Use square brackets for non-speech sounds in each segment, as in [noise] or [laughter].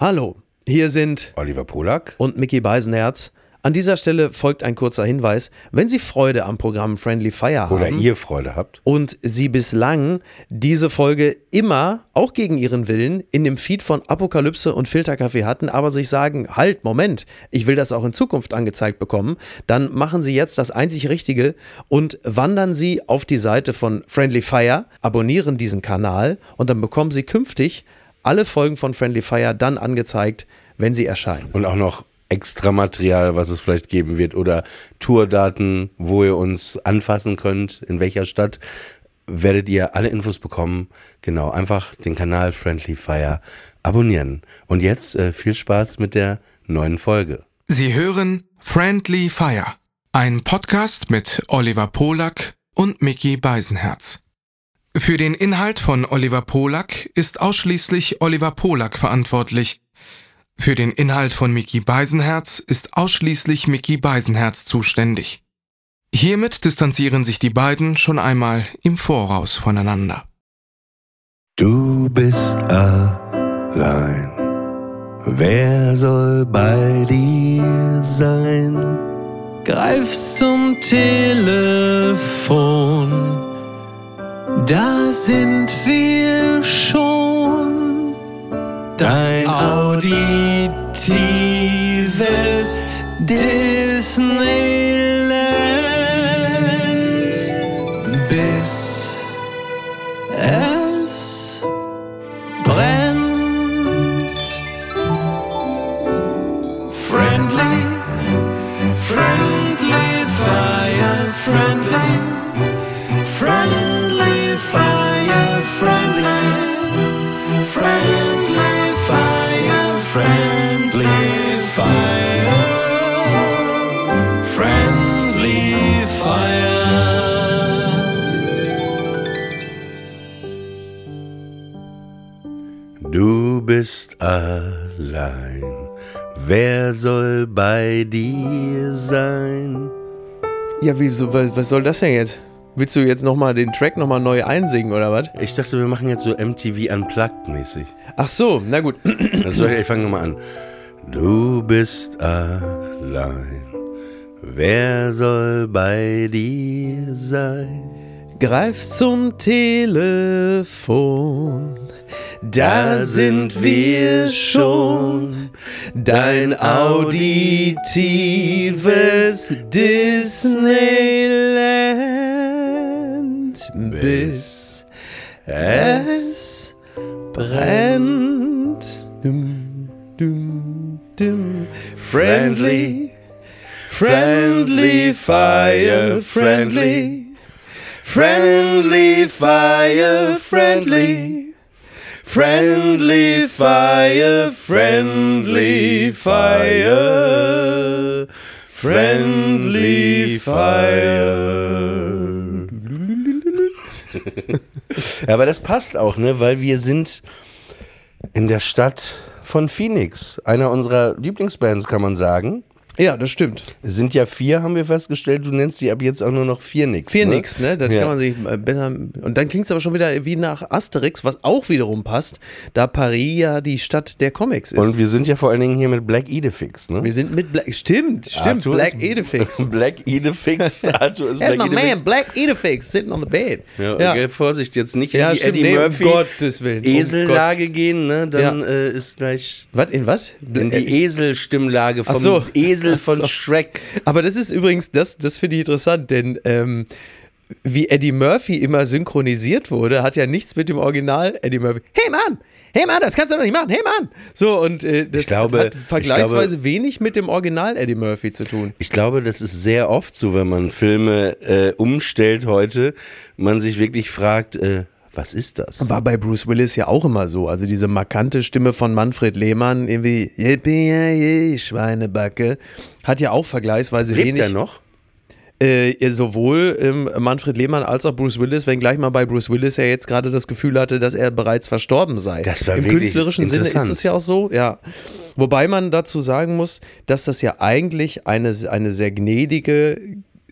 Hallo, hier sind Oliver Polak und Mickey Beisenherz. An dieser Stelle folgt ein kurzer Hinweis. Wenn Sie Freude am Programm Friendly Fire haben oder ihr Freude habt und Sie bislang diese Folge immer, auch gegen Ihren Willen, in dem Feed von Apokalypse und Filterkaffee hatten, aber sich sagen, halt, Moment, ich will das auch in Zukunft angezeigt bekommen, dann machen Sie jetzt das einzig Richtige und wandern Sie auf die Seite von Friendly Fire, abonnieren diesen Kanal und dann bekommen Sie künftig alle Folgen von Friendly Fire dann angezeigt, wenn sie erscheinen. und auch noch extra Material, was es vielleicht geben wird oder Tourdaten, wo ihr uns anfassen könnt, in welcher Stadt, werdet ihr alle Infos bekommen. Genau, einfach den Kanal Friendly Fire abonnieren. Und jetzt äh, viel Spaß mit der neuen Folge. Sie hören Friendly Fire, ein Podcast mit Oliver Polak und Mickey Beisenherz. Für den Inhalt von Oliver Polak ist ausschließlich Oliver Polak verantwortlich. Für den Inhalt von Mickey Beisenherz ist ausschließlich Mickey Beisenherz zuständig. Hiermit distanzieren sich die beiden schon einmal im Voraus voneinander. Du bist allein. Wer soll bei dir sein? Greif zum Telefon, da sind wir schon. Dein auditives Disneyland, bis allein. Wer soll bei dir sein? Ja, wie, so, was, was soll das denn jetzt? Willst du jetzt nochmal den Track nochmal neu einsingen oder was? Ich dachte, wir machen jetzt so MTV Unplugged mäßig. Ach so, na gut. Also ich fange nochmal an. Du bist allein. Wer soll bei dir sein? Greif zum Telefon, da sind wir schon. Dein auditives Disneyland, bis es brennt. Dum, dum, dum. Friendly, friendly fire, friendly. Friendly fire, friendly. Friendly fire, friendly fire. Friendly fire. Ja, aber das passt auch, ne? Weil wir sind in der Stadt von Phoenix. Einer unserer Lieblingsbands, kann man sagen. Ja, das stimmt. Es sind ja vier, haben wir festgestellt. Du nennst die ab jetzt auch nur noch Phoenix. Phoenix, ne? Das Ja. kann man sich äh, besser. Und dann klingt es aber schon wieder wie nach Asterix, was auch wiederum passt, da Paris ja die Stadt der Comics ist. Und wir sind ja vor allen Dingen hier mit Black Idefix, ne? wir sind mit Black. Stimmt, stimmt. Arthur Black Edifix. [laughs] Black Idefix. [laughs] Arthur ist Black my Idefix. man, Black Edifix, sitting on the bed. Ja, okay, Vorsicht, jetzt nicht in Ja, die stimmt, Eddie nee, um Murphy Gottes Willen, um Esellage gehen, ne? Dann Ja. äh, ist gleich Was, in was? in die Eselstimmlage vom Ach so. Esel Ach von so. Shrek. Aber das ist übrigens, das, das finde ich interessant, denn ähm, wie Eddie Murphy immer synchronisiert wurde, hat ja nichts mit dem Original Eddie Murphy. Hey Mann! Hey Mann, das kannst du doch nicht machen! Hey Mann! So, und äh, das Ich glaube- hat ich vergleichsweise glaube- wenig mit dem Original Eddie Murphy zu tun. Ich glaube, das ist sehr oft so, wenn man Filme äh, umstellt heute, man sich wirklich fragt, äh, was ist das? War bei Bruce Willis ja auch immer so. Also diese markante Stimme von Manfred Lehmann, irgendwie, Yippie, Schweinebacke, hat ja auch vergleichsweise Lebt wenig. er noch? Äh, sowohl ähm, Manfred Lehmann als auch Bruce Willis, wenngleich man bei Bruce Willis ja jetzt gerade das Gefühl hatte, dass er bereits verstorben sei. Das war Im künstlerischen Sinne ist es ja auch so, ja. Wobei man dazu sagen muss, dass das ja eigentlich eine, eine sehr gnädige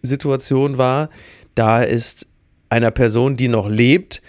Situation war, da ist einer Person, die noch lebt,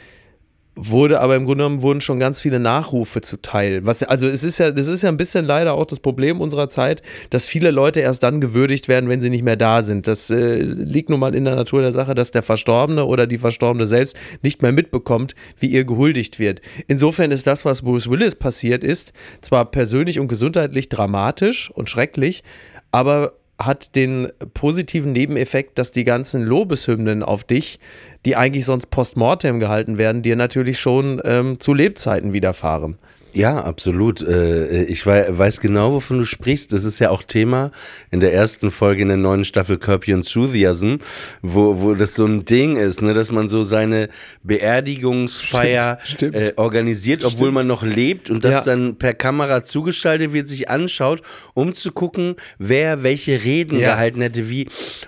wurde aber im Grunde genommen wurden schon ganz viele Nachrufe zuteil. Was, also es ist ja, das ist ja ein bisschen leider auch das Problem unserer Zeit, dass viele Leute erst dann gewürdigt werden, wenn sie nicht mehr da sind. Das äh, liegt nun mal in der Natur der Sache, dass der Verstorbene oder die Verstorbene selbst nicht mehr mitbekommt, wie ihr gehuldigt wird. Insofern ist das, was Bruce Willis passiert ist, zwar persönlich und gesundheitlich dramatisch und schrecklich, aber hat den positiven Nebeneffekt, dass die ganzen Lobeshymnen auf dich, die eigentlich sonst postmortem gehalten werden, dir natürlich schon ähm, zu Lebzeiten widerfahren. Ja, absolut. Äh, ich weiß genau, wovon du sprichst. Das ist ja auch Thema in der ersten Folge in der neuen Staffel Curb Your Enthusiasm, wo, wo das so ein Ding ist, ne, dass man so seine Beerdigungsfeier Stimmt, stimmt. Äh, organisiert, obwohl Stimmt. man noch lebt und das Ja. dann per Kamera zugeschaltet wird, sich anschaut, um zu gucken, wer welche Reden Ja. gehalten hätte, wie.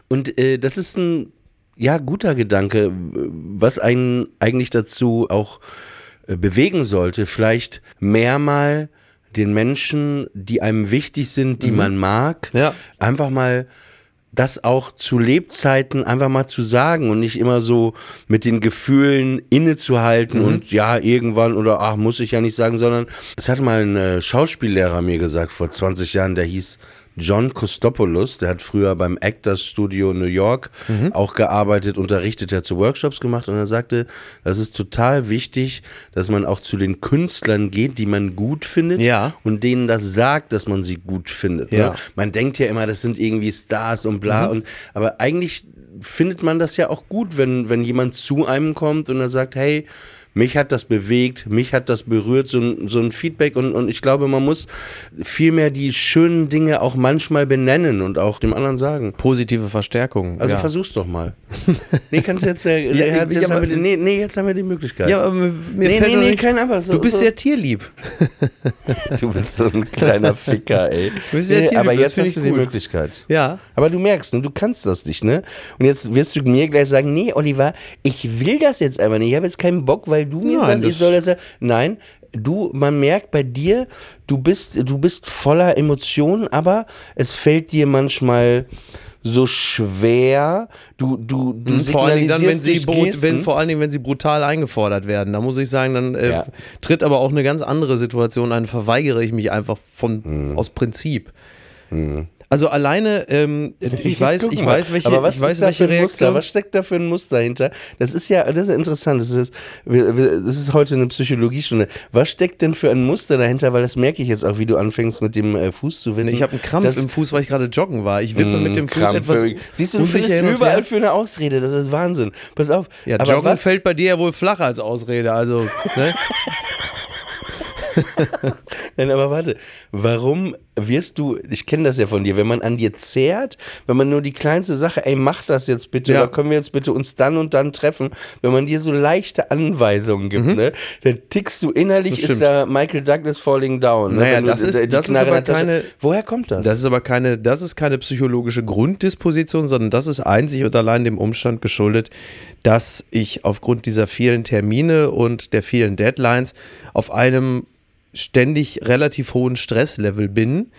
Und äh, das ist ein ja, guter Gedanke, was einen eigentlich dazu auch äh, bewegen sollte, vielleicht mehr mal den Menschen, die einem wichtig sind, die man mag, Mhm. Ja. einfach mal das auch zu Lebzeiten einfach mal zu sagen und nicht immer so mit den Gefühlen innezuhalten Mhm. und ja, irgendwann oder ach, muss ich ja nicht sagen, sondern es hat mal ein äh, Schauspiellehrer mir gesagt vor 20 Jahren, der hieß John Kostopoulos, der hat früher beim Actors Studio New York Mhm. auch gearbeitet, unterrichtet, der hat so Workshops gemacht und er sagte, das ist total wichtig, dass man auch zu den Künstlern geht, die man gut findet Ja. und denen das sagt, dass man sie gut findet. Ja. Ne? Man denkt ja immer, das sind irgendwie Stars und bla Mhm. und aber eigentlich findet man das ja auch gut, wenn wenn jemand zu einem kommt und er sagt, hey, mich hat das bewegt, mich hat das berührt, so ein, so ein Feedback und, und ich glaube, man muss vielmehr die schönen Dinge auch manchmal benennen und auch dem anderen sagen. Positive Verstärkung. Also ja. versuch's doch mal. [laughs] nee, kannst jetzt, äh, Ja, jetzt, ja, jetzt aber- haben wir die, nee, nee, jetzt haben wir die Möglichkeit. ja, aber mir nee, fällt nee, nee, kein Aber. So, Du bist so. sehr tierlieb. [laughs] Du bist so ein kleiner Ficker, ey. [laughs] bist sehr Nee, tierlieb, aber jetzt hast du die gut. Möglichkeit. Ja. Aber du merkst, ne, du kannst das nicht, ne? Und jetzt wirst du mir gleich sagen, nee, Oliver, ich will das jetzt einfach nicht. Ich habe jetzt keinen Bock, weil du mir Nein, sagst, ich soll das ja. Nein, du, man merkt bei dir, du bist, du bist voller Emotionen, aber es fällt dir manchmal so schwer. Du, du, du Mhm, vor allen Dingen dann, wenn sie, wenn, vor allen Dingen, wenn sie brutal eingefordert werden. Da muss ich sagen, dann äh, Ja. tritt aber auch eine ganz andere Situation ein. Verweigere ich mich einfach von Mhm. aus Prinzip. Also alleine, ähm, ich weiß, ich weiß, welche, Aber was ich weiß, ist da welche für ein Muster? Was steckt da für ein Muster hinter? Das ist ja, das ist interessant. Das ist, das ist heute eine Psychologiestunde. Was steckt denn für ein Muster dahinter? Weil das merke ich jetzt auch, wie du anfängst mit dem äh, Fuß zu winden. Ich habe einen Krampf Das- im Fuß, weil ich gerade joggen war. Ich wippe mit dem Fuß Krampf. etwas Siehst du, du findest überall für eine Ausrede. Das ist Wahnsinn. Pass auf. Ja, Aber Joggen was, fällt bei dir ja wohl flacher als Ausrede. Also, ne? [laughs] Nein, aber warte, warum wirst du, ich kenne das ja von dir, wenn man an dir zehrt, wenn man nur die kleinste Sache, ey, mach das jetzt bitte, Ja. oder können wir jetzt bitte uns dann und dann treffen, wenn man dir so leichte Anweisungen gibt, ne, dann tickst du innerlich, Mhm. Ist da Michael Douglas falling down. Ne? Naja, du das ist- das ist aber keine- Woher kommt das? Das ist aber keine, das ist keine psychologische Grunddisposition, sondern das ist einzig und allein dem Umstand geschuldet, dass ich aufgrund dieser vielen Termine und der vielen Deadlines auf einem ständig relativ hohen Stresslevel bin,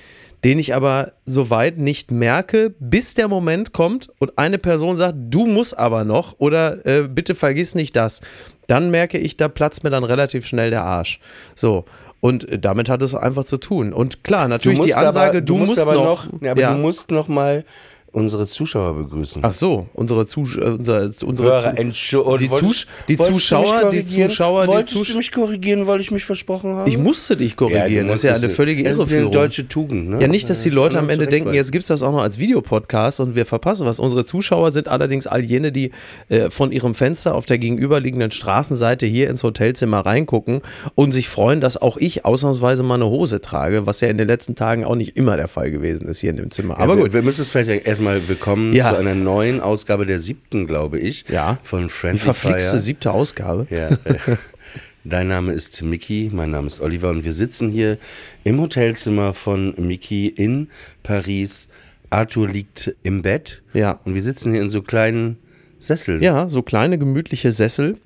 den ich aber soweit nicht merke, bis der Moment kommt und eine Person sagt, du musst aber noch oder äh, bitte vergiss nicht das. Dann merke ich, da platzt mir dann relativ schnell der Arsch. So. Und äh, damit hat es einfach zu tun. Und klar, natürlich die Ansage, aber, du, musst, aber noch. ja, aber ja. du musst noch mal unsere Zuschauer begrüßen. Ach so, unsere, Zusch äh, unsere, unsere Hörer, die, Zusch die Zuschauer, die? Zuschauer, die Zuschauer. du mich korrigieren, weil ich mich versprochen habe? Ich musste dich korrigieren. du das ist ja eine völlige Das ist eine Irreführung. deutsche Tugend, ne? Ja, nicht, dass die Leute am Kann man Ende denken, zurechtweisen. jetzt gibt es das auch noch als Videopodcast und wir verpassen was. Unsere Zuschauer sind allerdings all jene, die äh, von ihrem Fenster auf der gegenüberliegenden Straßenseite hier ins Hotelzimmer reingucken und sich freuen, dass auch ich ausnahmsweise mal eine Hose trage, was ja in den letzten Tagen auch nicht immer der Fall gewesen ist hier in dem Zimmer. Aber ja, gut. Wir, wir müssen es vielleicht erstmal willkommen Ja. zu einer neuen Ausgabe der siebten, glaube ich. Ja. Von Die Friendly verflixte Fire. siebte Ausgabe. Ja. äh, [laughs] Dein Name ist Miki, mein Name ist Oliver und wir sitzen hier im Hotelzimmer von Miki in Paris. Arthur liegt im Bett Ja. und wir sitzen hier in so kleinen Sesseln. Ja, so kleine gemütliche Sessel.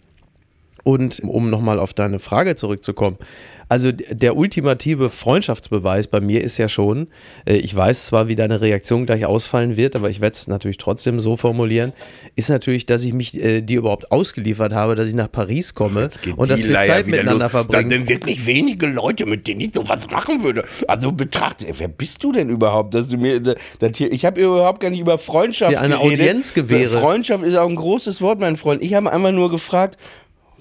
Und um nochmal auf deine Frage zurückzukommen, also der ultimative Freundschaftsbeweis bei mir ist ja schon, äh, ich weiß zwar, wie deine Reaktion gleich ausfallen wird, aber ich werde es natürlich trotzdem so formulieren, ist natürlich, dass ich mich äh, dir überhaupt ausgeliefert habe, dass ich nach Paris komme und dass wir Leier Zeit miteinander los. verbringen. Da sind wirklich wenige Leute, mit denen ich sowas machen würde. Also betrachte, wer bist du denn überhaupt, dass du mir das hier, ich habe überhaupt gar nicht über Freundschaft Dir eine geredet. Audienz gewähre. Freundschaft ist auch ein großes Wort, mein Freund. Ich habe einfach nur gefragt,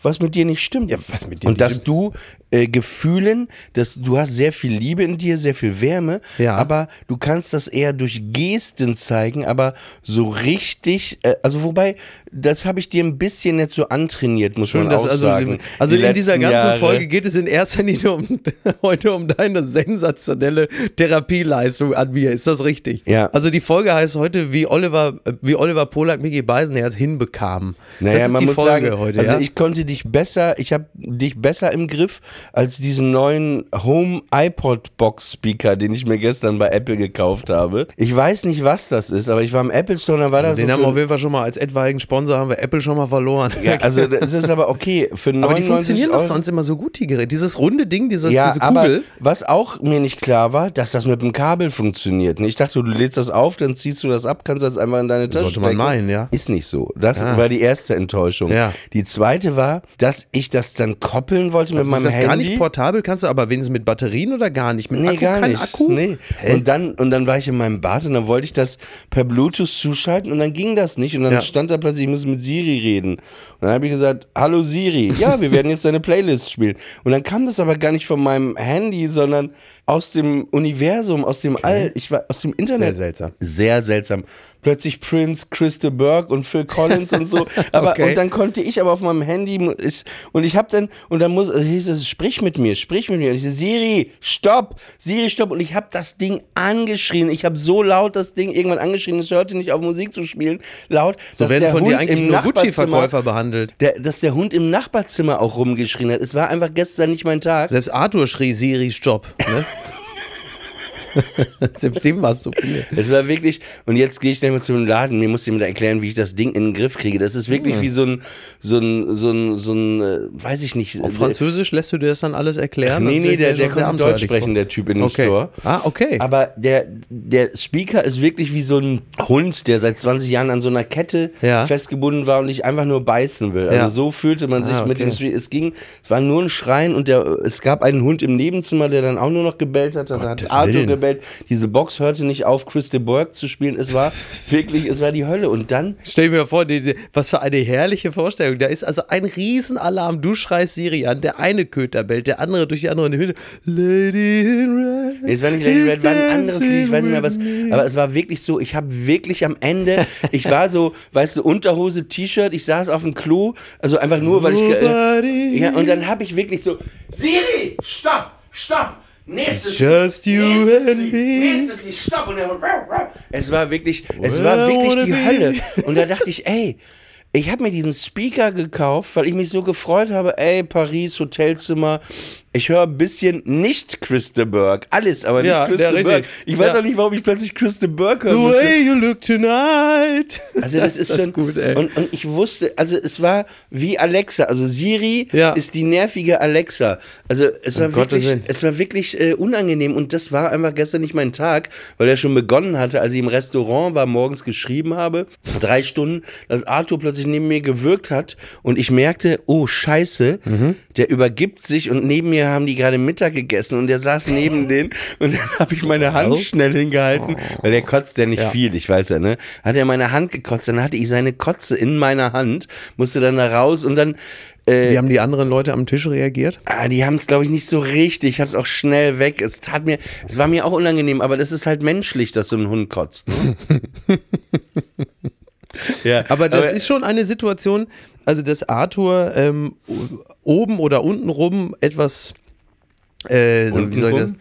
was mit dir nicht stimmt. Ja, was mit dir Und nicht dass stimmt. du äh, Gefühlen, dass du hast sehr viel Liebe in dir, sehr viel Wärme, Ja. aber du kannst das eher durch Gesten zeigen, aber so richtig, äh, also wobei, das habe ich dir ein bisschen jetzt so antrainiert, muss Schön, man auch also, sagen. also Die in dieser ganzen Jahre. Folge geht es in erster Linie um, [laughs] heute um deine sensationelle Therapieleistung an mir. Ist das richtig? Ja. Also die Folge heißt heute, wie Oliver, wie Oliver Polak Mickey Beisenherz hinbekam. Naja, das ist man die muss Folge sagen, heute. also ja? ich konnte dich besser, ich habe dich besser im Griff als diesen neuen Home iPod Box Speaker, den ich mir gestern bei Apple gekauft habe. Ich weiß nicht, was das ist, aber ich war im Apple Store, da war da Den so haben wir auf jeden Fall schon mal als etwaigen Sponsor haben wir Apple schon mal verloren. ja, also es ist aber okay für 99 aber die funktionieren doch Euro. sonst immer so gut, die Geräte. Dieses runde Ding, dieses, ja, diese aber Kugel. was auch mir nicht klar war, dass das mit dem Kabel funktioniert. Ich dachte, du lädst das auf, dann ziehst du das ab, kannst das einfach in deine Tasche Sollte man meinen, ja. Ist nicht so. Das Ah. war die erste Enttäuschung. Ja. Die zweite war, dass ich das dann koppeln wollte mit Also meinem ist das Handy. Gar nicht portabel? Kannst du aber wenigstens mit Batterien oder gar nicht? Mit Nee, Akku? gar nicht. Akku? Nee. Hä? Und dann, und dann war ich in meinem Bad und dann wollte ich das per Bluetooth zuschalten und dann ging das nicht. Und dann Ja. stand da plötzlich, ich muss mit Siri reden. Und dann habe ich gesagt, hallo Siri, ja, wir werden jetzt deine Playlist spielen. Und dann kam das aber gar nicht von meinem Handy, sondern aus dem Universum, aus dem All, ich war aus dem Internet. Sehr seltsam. Sehr seltsam. Plötzlich Prince, Christa Burke und Phil Collins und so. [laughs] Aber Okay. und dann konnte ich aber auf meinem Handy ich, und ich habe dann und dann muss hieß es sprich mit mir, sprich mit mir. Und ich so, Siri, stopp, Siri, stopp und ich habe das Ding angeschrien. Ich habe so laut das Ding irgendwann angeschrien, es hörte nicht auf Musik zu spielen, laut, So dass werden der von Hund dir eigentlich nur Gucci-Verkäufer behandelt. der, dass der Hund im Nachbarzimmer auch rumgeschrien hat. Es war einfach gestern nicht mein Tag. Selbst Arthur schrie Siri Stopp. Ne? [laughs] Dem war es so viel. Es war wirklich, und jetzt gehe ich dann mal zum Laden, mir muss jemand erklären, wie ich das Ding in den Griff kriege. Das ist wirklich wie so ein, so ein, so ein, so ein, äh, weiß ich nicht. Auf Französisch lässt du dir das dann alles erklären? Nee, nee, der, der konnte Deutsch sprechen, der Typ in dem Okay. Store. Ah, okay. Aber der, der Speaker ist wirklich wie so ein Hund, der seit 20 Jahren an so einer Kette Ja. festgebunden war und nicht einfach nur beißen will. Also Ja. so fühlte man sich Ah, mit dem okay. Speaker. Es ging, es war nur ein Schreien und der, es gab einen Hund im Nebenzimmer, der dann auch nur noch gebellt hat. Da hat Arthur Willen. Gebellt. Diese Box hörte nicht auf, Chris de Burgh zu spielen. Es war [laughs] wirklich, es war die Hölle. Und dann Stell mir vor, die, was für eine herrliche Vorstellung. Da ist also ein Riesenalarm. Du schreist Siri an, der eine Köter bellt, der andere durch die andere in die Hütte. Lady in Red. Es war nicht Lady is Red, war ein anderes Lied, ich weiß nicht mehr was. Aber es war wirklich so, ich habe wirklich am Ende, ich war so, weißt du, Unterhose, T-Shirt, ich saß auf dem Klo, also einfach nur, weil ich. Äh, ja, und dann habe ich wirklich so, Siri, stopp, stopp. Nächstes Just you nächstes and Lied, me. nächstes Lied, stopp. Und dann, es war wirklich, es war wirklich die. Hölle. Und da dachte ich, ey, ich habe mir diesen Speaker gekauft, weil ich mich so gefreut habe, ey, Paris, Hotelzimmer. Ich höre ein bisschen nicht Chris de Burgh. Alles, aber nicht Ja, Chris ja, de richtig. Burgh. Ich weiß Ja. auch nicht, warum ich plötzlich Chris de Burgh hören The musste. way you look tonight. Also das ist [laughs] das schon ist gut, ey. Und, und ich wusste, also es war wie Alexa. Also Siri Ja. ist die nervige Alexa. Also es war Um wirklich, es war wirklich äh, unangenehm und das war einfach gestern nicht mein Tag, weil er schon begonnen hatte, als ich im Restaurant war, morgens geschrieben habe, drei Stunden, dass Arthur plötzlich neben mir gewirkt hat und ich merkte, oh Scheiße, Mhm. der übergibt sich und neben mir haben die gerade Mittag gegessen und der saß neben [laughs] denen und dann habe ich meine Hand schnell hingehalten, weil der kotzt ja nicht Ja. viel, ich weiß ja, ne? Hat er meine Hand gekotzt, dann hatte ich seine Kotze in meiner Hand, musste dann da raus und dann, äh, Wie haben die anderen Leute am Tisch reagiert? ah, die haben es, glaube ich, nicht so richtig. Ich habe es auch schnell weg. Es tat mir, es war mir auch unangenehm, aber das ist halt menschlich, dass so ein Hund kotzt. Ne? [laughs] ja, [laughs] Aber das ist schon eine Situation, also dass Arthur ähm, oben oder unten rum etwas, äh, so, wie soll ich das?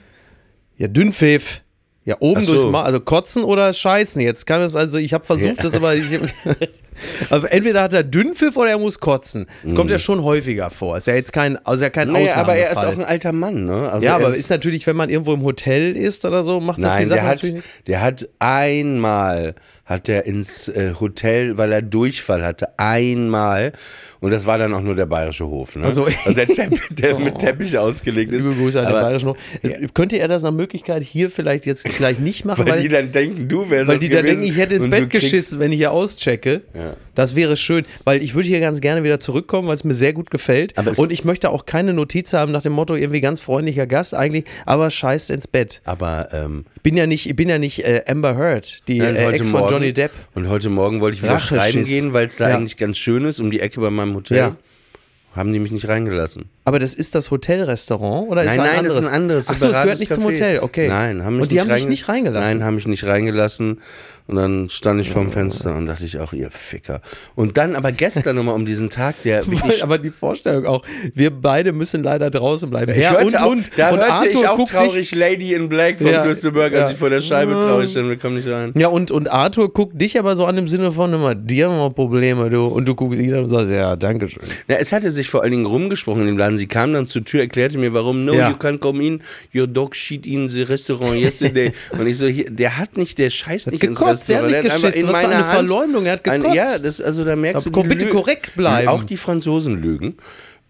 Ja, Dünnpfiff. Ja, oben so. durchs Mal, also kotzen oder scheißen. Jetzt kann es also, ich habe versucht, das aber, ich, [laughs] aber entweder hat er Dünnpfiff oder er muss kotzen. Das kommt ja schon häufiger vor. Ist ja jetzt kein, also ja kein Mhm. Naja, aber er ist auch ein alter Mann, ne? Also ja, er aber ist, ist natürlich, wenn man irgendwo im Hotel ist oder so, macht das die Nein, Sache der hat, natürlich. der hat einmal hat er ins äh, Hotel, weil er Durchfall hatte, einmal. Und das war dann auch nur der bayerische Hof. Ne? Also- also der, Teppich, der [laughs] mit Oh. Teppich ausgelegt ist. Liebe Grüße an den Bayerischen Hof. Äh, Könnte er das nach Möglichkeit hier vielleicht jetzt gleich nicht machen, Weil, weil, die dann denken, du wärst weil die da gewesen denken, ich hätte ins Bett geschissen, wenn ich hier auschecke. Ja. Das wäre schön, weil ich würde hier ganz gerne wieder zurückkommen, weil es mir sehr gut gefällt. Und ich möchte auch keine Notiz haben nach dem Motto, irgendwie ganz freundlicher Gast eigentlich, aber scheißt ins Bett. Aber ähm, Bin ja nicht, ich bin ja nicht äh, Amber Heard, die äh, Ex von Johnny Depp. Und heute Morgen wollte ich wieder Racheschiss. schreiben gehen, weil es da Ja. eigentlich ganz schön ist, um die Ecke bei meinem Hotel. Ja. Haben die mich nicht reingelassen. Aber das ist das Hotelrestaurant oder ist nein, ein nein, anderes? das ist ein anderes. Ach so, es gehört nicht zum Café. Hotel, okay. Nein, haben mich Und die nicht haben dich nicht reingelassen? Nein, haben mich nicht reingelassen. Und dann stand ich vorm Fenster und dachte ich auch, ihr Ficker. Und dann aber gestern nochmal um diesen Tag, der [laughs] wirklich aber die Vorstellung auch, wir beide müssen leider draußen bleiben. Ich Ja, hörte und, auch, und, da und hörte Arthur ich auch guckt traurig Lady in Black von Ja, als ja. ich vor der Scheibe traurig stand, wir kommen nicht rein. Dich, ja, und, und Arthur guckt dich aber so an im Sinne von immer, die haben wir Probleme, du. Und du guckst ihn an und sagst, ja, danke schön. Na, es hatte sich vor allen Dingen rumgesprochen in dem Laden. Sie kam dann zur Tür, erklärte mir, warum. No, Ja. you can't come in. Your dog shit in the restaurant yesterday. [laughs] und ich so, hier, der hat nicht, der scheißt nicht ins Gekotzt, der hat Restaurant. nicht hat einfach geschissen. Was für eine Hand Verleumdung, er hat ein- gekotzt. Ja, das, also da merkst Aber du, bitte korrekt bleiben. Auch die Franzosen lügen.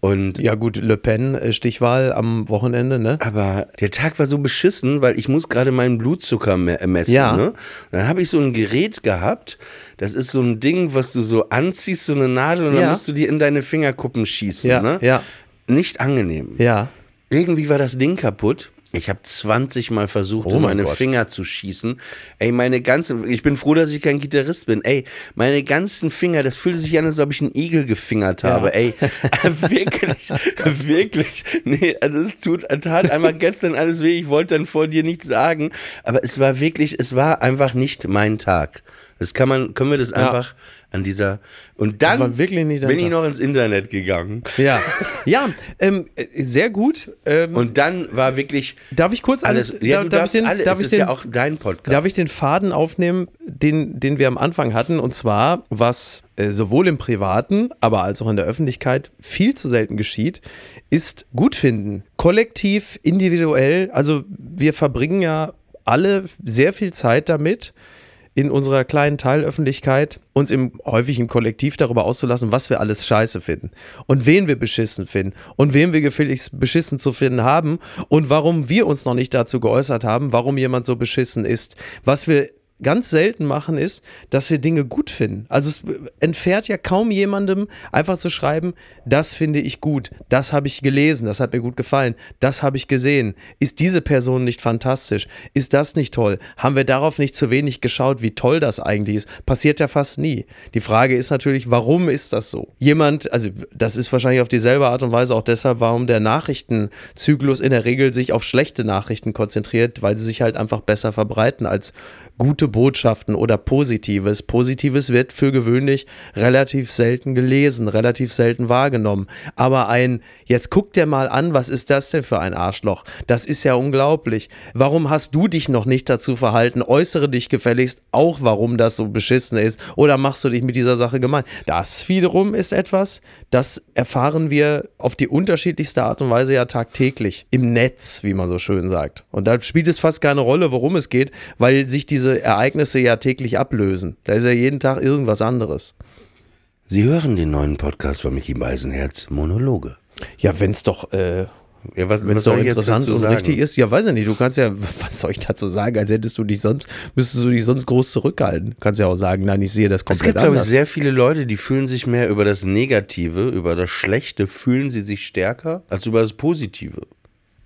Und Ja, gut, Le Pen, äh, Stichwahl am Wochenende, ne? aber der Tag war so beschissen, weil ich muss gerade meinen Blutzucker me messen. Ja. Ne? Und dann habe ich so ein Gerät gehabt. Das ist so ein Ding, was du so anziehst, so eine Nadel, und Ja. dann musst du die in deine Fingerkuppen schießen. Ja, ne? ja, Nicht angenehm. ja. Irgendwie war das Ding kaputt. Ich habe 20 Mal versucht, Oh in mein meine Gott. Finger zu schießen. Ey, meine ganzen, ich bin froh, dass ich kein Gitarrist bin. Ey, meine ganzen Finger, das fühlte sich an, als ob ich einen Igel gefingert habe. Ey, [laughs] wirklich, wirklich. Nee, also es tut, tat einmal gestern alles weh. Ich wollte dann vor dir nichts sagen, aber es war wirklich, es war einfach nicht mein Tag. Das kann man, können wir das einfach an dieser, und dann bin ich noch ins Internet gegangen. Ja, ja ähm, äh, sehr gut. Ähm, Und dann war wirklich darf ich kurz alles. an- Ja, darf, du darf darfst ich den, alle. darf ich ist den, ja auch dein Podcast. Darf ich den Faden aufnehmen, den, den wir am Anfang hatten? Und zwar, was äh, sowohl im Privaten, aber als auch in der Öffentlichkeit viel zu selten geschieht, ist Gutfinden. Kollektiv, individuell. Also wir verbringen ja alle sehr viel Zeit damit, in unserer kleinen Teilöffentlichkeit uns im häufig im Kollektiv darüber auszulassen, was wir alles scheiße finden und wen wir beschissen finden und wen wir gefälligst beschissen zu finden haben und warum wir uns noch nicht dazu geäußert haben, warum jemand so beschissen ist. Was wir ganz selten machen, ist, dass wir Dinge gut finden. Also es entfährt ja kaum jemandem einfach zu schreiben, das finde ich gut, das habe ich gelesen, das hat mir gut gefallen, das habe ich gesehen. Ist diese Person nicht fantastisch? Ist das nicht toll? Haben wir darauf nicht zu wenig geschaut, wie toll das eigentlich ist? Passiert ja fast nie. Die Frage ist natürlich, warum ist das so? Jemand, also das ist wahrscheinlich auf dieselbe Art und Weise auch deshalb, warum der Nachrichtenzyklus in der Regel sich auf schlechte Nachrichten konzentriert, weil sie sich halt einfach besser verbreiten als gute Botschaften oder Positives. Positives wird für gewöhnlich relativ selten gelesen, relativ selten wahrgenommen. Aber ein, jetzt guck dir mal an, was ist das denn für ein Arschloch? Das ist ja unglaublich. Warum hast du dich noch nicht dazu verhalten? Äußere dich gefälligst auch, warum das so beschissen ist. Oder machst du dich mit dieser Sache gemein? Das wiederum ist etwas, das erfahren wir auf die unterschiedlichste Art und Weise ja tagtäglich im Netz, wie man so schön sagt. Und da spielt es fast keine Rolle, worum es geht, weil sich diese Ereignisse ja täglich ablösen. Da ist ja jeden Tag irgendwas anderes. Sie hören den neuen Podcast von Mickey Beisenherz, Monologe. Ja, wenn es doch, äh, Ja, was, wenn was es doch interessant und sagen? richtig ist, ja, weiß ich nicht. Du kannst ja, [laughs] was soll ich dazu sagen, als hättest du dich sonst, müsstest du dich sonst groß zurückhalten. Du kannst ja auch sagen, nein, ich sehe das Es komplett gibt, glaube ich, anders. sehr viele Leute, die fühlen sich mehr über das Negative, über das Schlechte, fühlen sie sich stärker als über das Positive.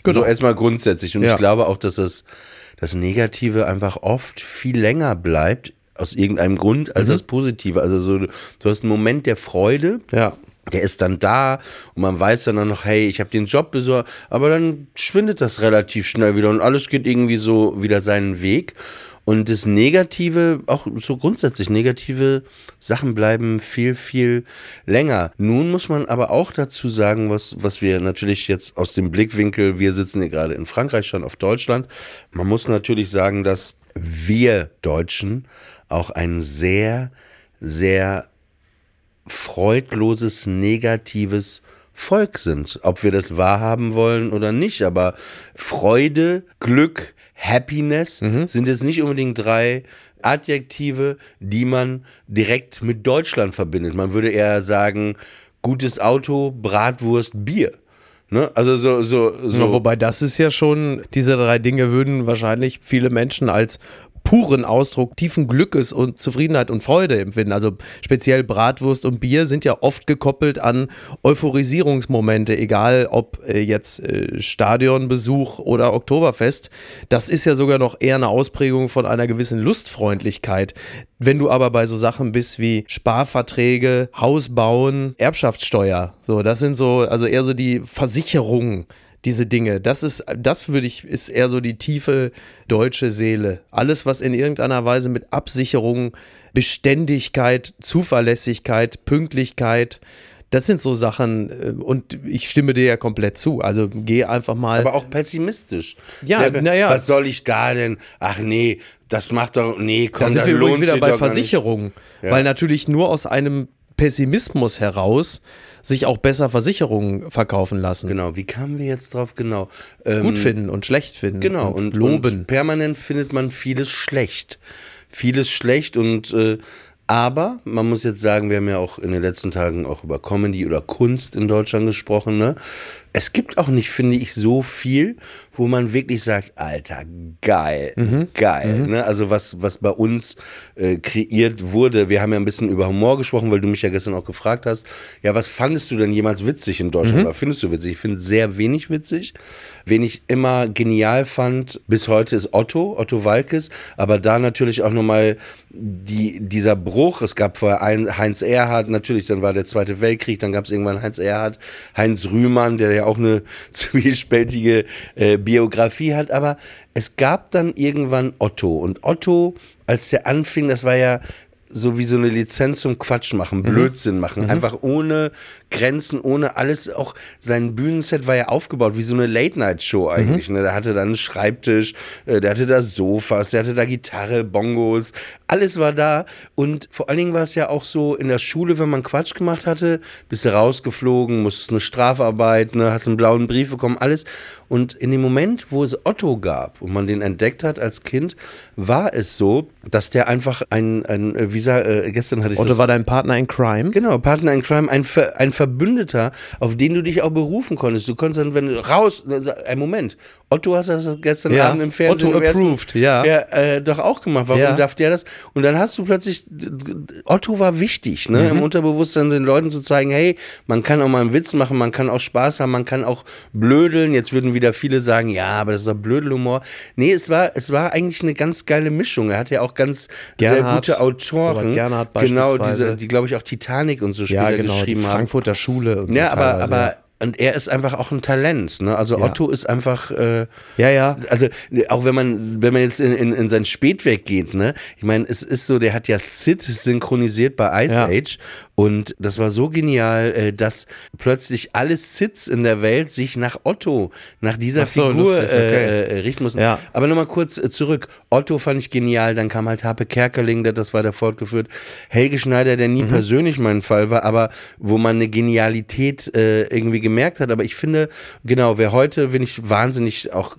Genau. So erstmal grundsätzlich. Und Ja. ich glaube auch, dass das, das Negative einfach oft viel länger bleibt, aus irgendeinem Grund, Mhm. als das Positive. Also so, du hast einen Moment der Freude, ja. der ist dann da und man weiß dann noch, hey, ich habe den Job besorgt, aber dann schwindet das relativ schnell wieder und alles geht irgendwie so wieder seinen Weg. Und das Negative, auch so grundsätzlich negative Sachen bleiben viel, viel länger. Nun muss man aber auch dazu sagen, was, was wir natürlich jetzt aus dem Blickwinkel, wir sitzen hier gerade in Frankreich, schon auf Deutschland. Man muss natürlich sagen, dass wir Deutschen auch ein sehr, sehr freudloses, negatives Volk sind. Ob wir das wahrhaben wollen oder nicht. Aber Freude, Glück, Happiness sind jetzt nicht unbedingt drei Adjektive, die man direkt mit Deutschland verbindet. Man würde eher sagen, gutes Auto, Bratwurst, Bier. Ne? Also so, so, so. Ja, wobei das ist ja schon, diese drei Dinge würden wahrscheinlich viele Menschen als puren Ausdruck tiefen Glückes und Zufriedenheit und Freude empfinden. Also speziell Bratwurst und Bier sind ja oft gekoppelt an Euphorisierungsmomente, egal ob äh, jetzt äh, Stadionbesuch oder Oktoberfest. Das ist ja sogar noch eher eine Ausprägung von einer gewissen Lustfreundlichkeit. Wenn du aber bei so Sachen bist wie Sparverträge, Haus bauen, Erbschaftssteuer, so, das sind so, also eher so die Versicherungen diese Dinge. Das ist, das würde ich, ist eher so die tiefe deutsche Seele. Alles, was in irgendeiner Weise mit Absicherung, Beständigkeit, Zuverlässigkeit, Pünktlichkeit, das sind so Sachen, äh, und ich stimme dir ja komplett zu. Also geh einfach mal. Aber auch pessimistisch. Ja, naja. Was soll ich da denn? Ach nee, das macht doch, nee, komm, da sind wir übrigens wieder bei. Versicherungen. Ja. Weil natürlich nur aus einem Pessimismus heraus sich auch besser Versicherungen verkaufen lassen. Genau, wie kamen wir jetzt drauf? Genau. Ähm, Gut finden und schlecht finden. Genau, und, und, loben. Und permanent findet man vieles schlecht. Vieles schlecht und äh, aber man muss jetzt sagen, wir haben ja auch in den letzten Tagen auch über Comedy oder Kunst in Deutschland gesprochen. Ne? Es gibt auch nicht, finde ich, so viel, wo man wirklich sagt, Alter, geil, geil. Ne? Also was, was bei uns äh, kreiert wurde. Wir haben ja ein bisschen über Humor gesprochen, weil du mich ja gestern auch gefragt hast. Ja, was fandest du denn jemals witzig in Deutschland? Oder findest du witzig? Ich finde sehr wenig witzig. Wen ich immer genial fand, bis heute ist Otto, Otto Walkes. Aber da natürlich auch nochmal die, dieser Bruch. Es gab vorher ein, Heinz Erhardt, natürlich, dann war der Zweite Weltkrieg, dann gab es irgendwann Heinz Erhardt, Heinz Rühmann, der ja auch eine [laughs] zwiespältige äh, Biografie hat. Aber es gab dann irgendwann Otto. Und Otto, als der anfing, das war ja so wie so eine Lizenz zum Quatsch machen, Blödsinn machen, einfach ohne Grenzen, ohne alles. Auch sein Bühnenset war ja aufgebaut wie so eine Late-Night-Show eigentlich. Ne? Der hatte da einen Schreibtisch, äh, der hatte da Sofas, der hatte da Gitarre, Bongos, alles war da. Und vor allen Dingen war es ja auch so in der Schule, wenn man Quatsch gemacht hatte, bist du rausgeflogen, musstest eine Strafarbeit, ne? hast einen blauen Brief bekommen, alles. Und in dem Moment, wo es Otto gab und man den entdeckt hat als Kind, war es so, dass der einfach ein, ein äh, wie sag, äh, gestern hatte ich Otto das war dein Partner in Crime. Genau, Partner in Crime, ein, Ver, ein Verbündeter, auf den du dich auch berufen konntest. Du konntest dann, wenn du raus, ein Moment, Otto hat das gestern Ja, Abend im Fernsehen Otto im ersten- approved, ja. ja äh, doch auch gemacht. Warum Ja. darf der das? Und dann hast du plötzlich, Otto war wichtig, ne, Mhm. im Unterbewusstsein den Leuten zu zeigen, hey, man kann auch mal einen Witz machen, man kann auch Spaß haben, man kann auch blödeln. Jetzt würden wieder viele sagen, ja, aber das ist doch Blödelhumor. Nee, es war, es war eigentlich eine ganz geile Mischung. Er hat ja auch ganz Gernhardt, sehr gute Autoren. Gernhardt genau, diese, die glaube ich auch Titanic und so später Ja, genau, geschrieben haben. Frankfurter Schule und so. Ja, aber, teilweise. aber, und er ist einfach auch ein Talent, ne? Also Ja. Otto ist einfach, äh, Ja, ja. also auch wenn man, wenn man jetzt in, in, in sein Spätwerk geht, ne? Ich meine, es ist so, der hat ja Sid synchronisiert bei Ice Ja. Age und das war so genial, äh, dass plötzlich alle Sids in der Welt sich nach Otto, nach dieser so, Figur lustig, okay. äh, äh, richten mussten. Ja. Aber nochmal kurz äh, zurück. Otto fand ich genial, dann kam halt Harpe Kerkeling, der das weiter fortgeführt. Helge Schneider, der Mhm. nie persönlich mein Fall war, aber wo man eine Genialität äh, irgendwie gemerkt hat. Aber ich finde, genau, wer heute, bin ich wahnsinnig auch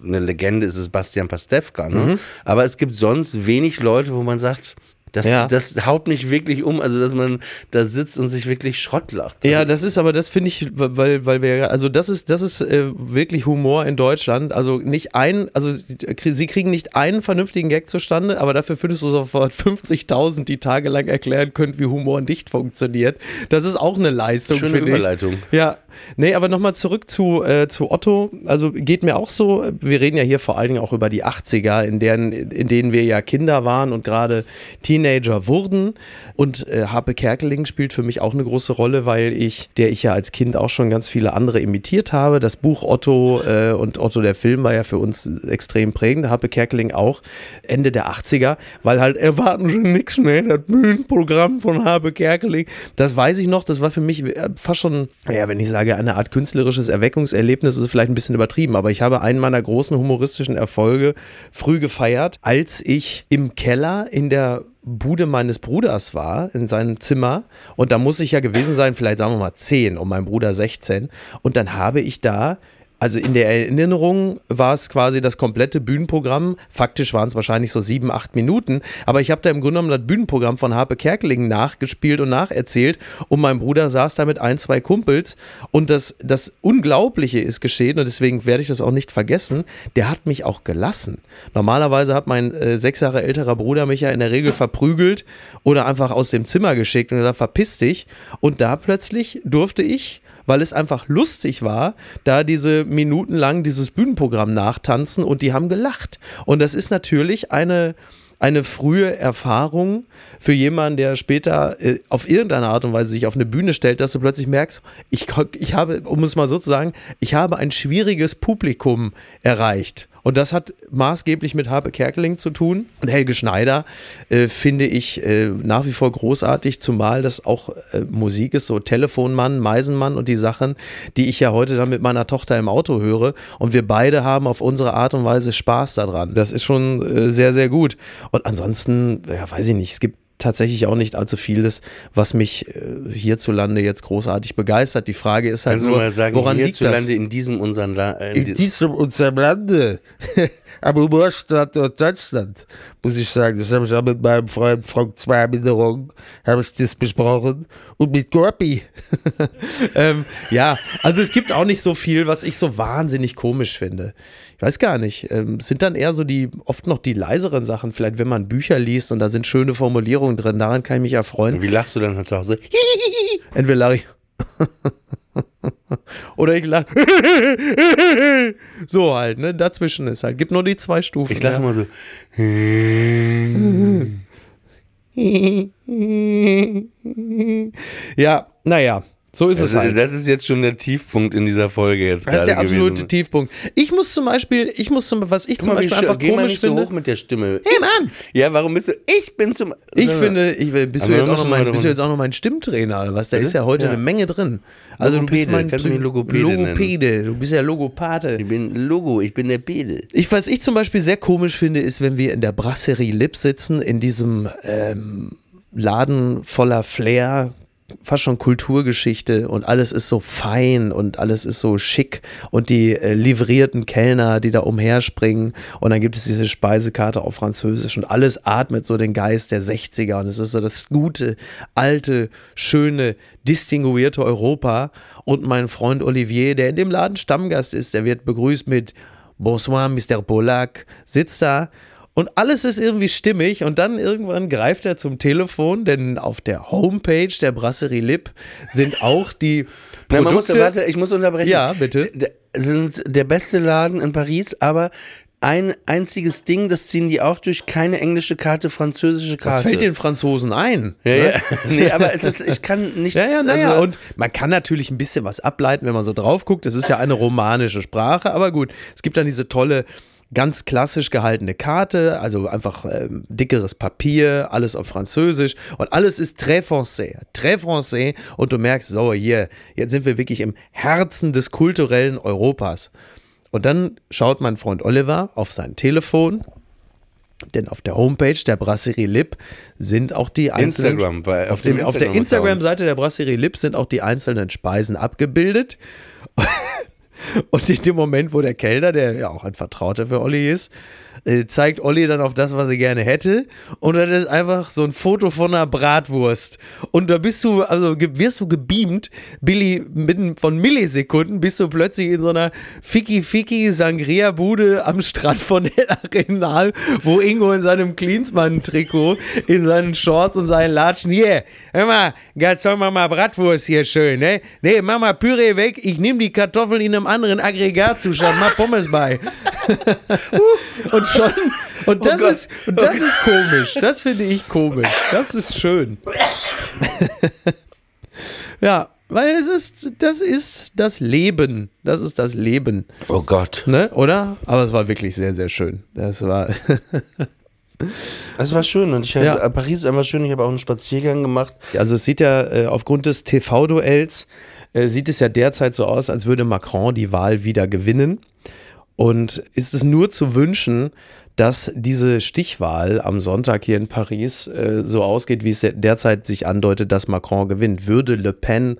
eine Legende ist es Bastian Pastewka, ne? Mhm. Aber es gibt sonst wenig Leute, wo man sagt, das, Ja. das haut mich wirklich um, also dass man da sitzt und sich wirklich Schrott lacht. Ja, Also, das ist aber, das finde ich, weil, weil wir, also das ist, das ist äh, wirklich Humor in Deutschland. Also nicht ein, also sie sie kriegen nicht einen vernünftigen Gag zustande, aber dafür findest du sofort [laughs] 50.000, die tagelang erklären können, wie Humor nicht funktioniert. Das ist auch eine Leistung, Schöne finde ich. Überleitung. Ja, nee, aber nochmal zurück zu, äh, zu Otto. Also geht mir auch so, wir reden ja hier vor allen Dingen auch über die 80er, in, deren, in denen wir ja Kinder waren und gerade Teenager wurden. Und äh, Harpe Kerkeling spielt für mich auch eine große Rolle, weil ich, der ich ja als Kind auch schon ganz viele andere imitiert habe. Das Buch Otto äh, und Otto der Film war ja für uns extrem prägend. Harpe Kerkeling auch Ende der 80er, weil halt erwarten Sie nichts mehr, das Bühnenprogramm von Harpe Kerkeling. Das weiß ich noch, das war für mich äh, fast schon, ja, wenn ich sage, eine Art künstlerisches Erweckungserlebnis, ist vielleicht ein bisschen übertrieben, aber ich habe einen meiner großen humoristischen Erfolge früh gefeiert, als ich im Keller in der Bude meines Bruders war, in seinem Zimmer. Und da muss ich ja gewesen sein, vielleicht sagen wir mal 10 und mein Bruder 16. Und dann habe ich da Also in der Erinnerung war es quasi das komplette Bühnenprogramm. Faktisch waren es wahrscheinlich so sieben, acht Minuten. Aber ich habe da im Grunde genommen das Bühnenprogramm von Harpe Kerkeling nachgespielt und nacherzählt. Und mein Bruder saß da mit ein, zwei Kumpels. Und das, das Unglaubliche ist geschehen und deswegen werde ich das auch nicht vergessen. Der hat mich auch gelassen. Normalerweise hat mein äh, sechs Jahre älterer Bruder mich ja in der Regel verprügelt oder einfach aus dem Zimmer geschickt und gesagt, verpiss dich. Und da plötzlich durfte ich weil es einfach lustig war, da diese Minuten lang dieses Bühnenprogramm nachtanzen und die haben gelacht. Und das ist natürlich eine, eine frühe Erfahrung für jemanden, der später äh, auf irgendeine Art und Weise sich auf eine Bühne stellt, dass du plötzlich merkst, ich, ich habe, um es mal so zu sagen, ich habe ein schwieriges Publikum erreicht. Und das hat maßgeblich mit Harpe Kerkeling zu tun. Und Helge Schneider äh, finde ich äh, nach wie vor großartig, zumal das auch äh, Musik ist, so Telefonmann, Meisenmann und die Sachen, die ich ja heute dann mit meiner Tochter im Auto höre. Und wir beide haben auf unsere Art und Weise Spaß daran. Das ist schon äh, sehr, sehr gut. Und ansonsten, ja, weiß ich nicht, es gibt tatsächlich auch nicht allzu vieles, was mich äh, hierzulande jetzt großartig begeistert. Die Frage ist halt Kannst nur, sagen, woran liegt hierzulande das? in diesem unseren La äh, In diesem unserem Lande, [laughs] am Humorstadt Deutschland, muss ich sagen, das habe ich auch mit meinem Freund Frank Zweiminderung, habe ich das besprochen und mit Gorpi. [laughs] ähm, ja, also es gibt auch nicht so viel, was ich so wahnsinnig komisch finde. Ich weiß gar nicht. Ähm, es sind dann eher so die, oft noch die leiseren Sachen, vielleicht wenn man Bücher liest und da sind schöne Formulierungen drin, daran kann ich mich erfreuen. Wie lachst du dann halt zu Hause? Entweder lache [laughs] ich. [laughs] Oder ich lache. [laughs] so halt, ne? Dazwischen ist halt. Gibt nur die zwei Stufen. Ich lache ja. immer so. [laughs] Ja, naja. So ist Das, es halt. das ist jetzt schon der Tiefpunkt in dieser Folge jetzt Das ist der absolute gewesen. Tiefpunkt. Ich muss zum Beispiel, ich muss zum, was ich Guck zum mal, Beispiel einfach geh mal komisch nicht so finde. hoch mit der Stimme. Hey Mann! Ja, warum bist du? Ich bin zum. Ich finde, ich, bist, du jetzt auch noch mein, bist du jetzt auch noch mein Stimmtrainer oder was? Da Bitte? ist ja heute Ja. eine Menge drin. Also du bist mein kannst du mich nennen? Logopäde. Du bist ja Logopate. Ich bin Logo, ich bin der Pede. Ich, was ich zum Beispiel sehr komisch finde, ist, wenn wir in der Brasserie Lip sitzen, in diesem ähm, Laden voller Flair, fast schon Kulturgeschichte und alles ist so fein und alles ist so schick und die äh, livrierten Kellner, die da umherspringen und dann gibt es diese Speisekarte auf Französisch und alles atmet so den Geist der 60er und es ist so das gute, alte, schöne, distinguierte Europa und mein Freund Olivier, der in dem Laden Stammgast ist, der wird begrüßt mit Bonsoir, Mr. Polak, sitzt da und alles ist irgendwie stimmig und dann irgendwann greift er zum Telefon, denn auf der Homepage der Brasserie Lip sind auch die Na, man muss, Produkte. warte, ich muss unterbrechen. Ja, bitte. D- sind der beste Laden in Paris, aber ein einziges Ding, das ziehen die auch durch, keine englische Karte, französische Karte. fällt den Franzosen ein? ja, ne? ja. [laughs] nee, aber es ist, ich kann nichts. Ja, ja, naja, also, und man kann natürlich ein bisschen was ableiten, wenn man so drauf guckt. Es ist ja eine romanische Sprache, aber gut, es gibt dann diese tolle, ganz klassisch gehaltene Karte, also einfach ähm, dickeres Papier, alles auf Französisch und alles ist très français, très français und du merkst, so hier, jetzt sind wir wirklich im Herzen des kulturellen Europas. Und dann schaut mein Freund Oliver auf sein Telefon, denn auf der Homepage der Brasserie Lip sind auch die einzelnen Instagram, bei, auf, dem, auf der. Instagram-Seite der Brasserie Lip sind auch die einzelnen Speisen abgebildet. [laughs] Und in dem Moment, wo der Kellner, der ja auch ein Vertrauter für Olli ist, äh, zeigt Olli dann auf das, was er gerne hätte. Und das ist einfach so ein Foto von einer Bratwurst. Und da bist du, also wirst du gebeamt, Billy, mitten von Millisekunden bist du plötzlich in so einer Ficky-Ficky-Sangria-Bude am Strand von El Arenal, wo Ingo in seinem Klinsmann-Trikot, in seinen Shorts und seinen Latschen, hier, hör mal, jetzt wir mal Bratwurst hier schön, ne? Nee, mach mal Püree weg, ich nehme die Kartoffeln in einem anderen Aggregatzustand, mach Pommes bei. [laughs] und schon, und das Gott. ist, und das ist komisch, das finde ich komisch, das ist schön. [laughs] ja, weil es ist, das ist das Leben, das ist das Leben. Oh Gott. Ne, oder? Aber es war wirklich sehr, sehr schön. Das war. [laughs] Das war schön und ich hab, Ja. äh, Paris ist einfach schön. Ich habe auch einen Spaziergang gemacht. Also es sieht ja äh, aufgrund des TV-Duells äh, sieht es ja derzeit so aus, als würde Macron die Wahl wieder gewinnen. Und ist es nur zu wünschen, dass diese Stichwahl am Sonntag hier in Paris äh, so ausgeht, wie es derzeit sich andeutet, dass Macron gewinnt. Würde Le Pen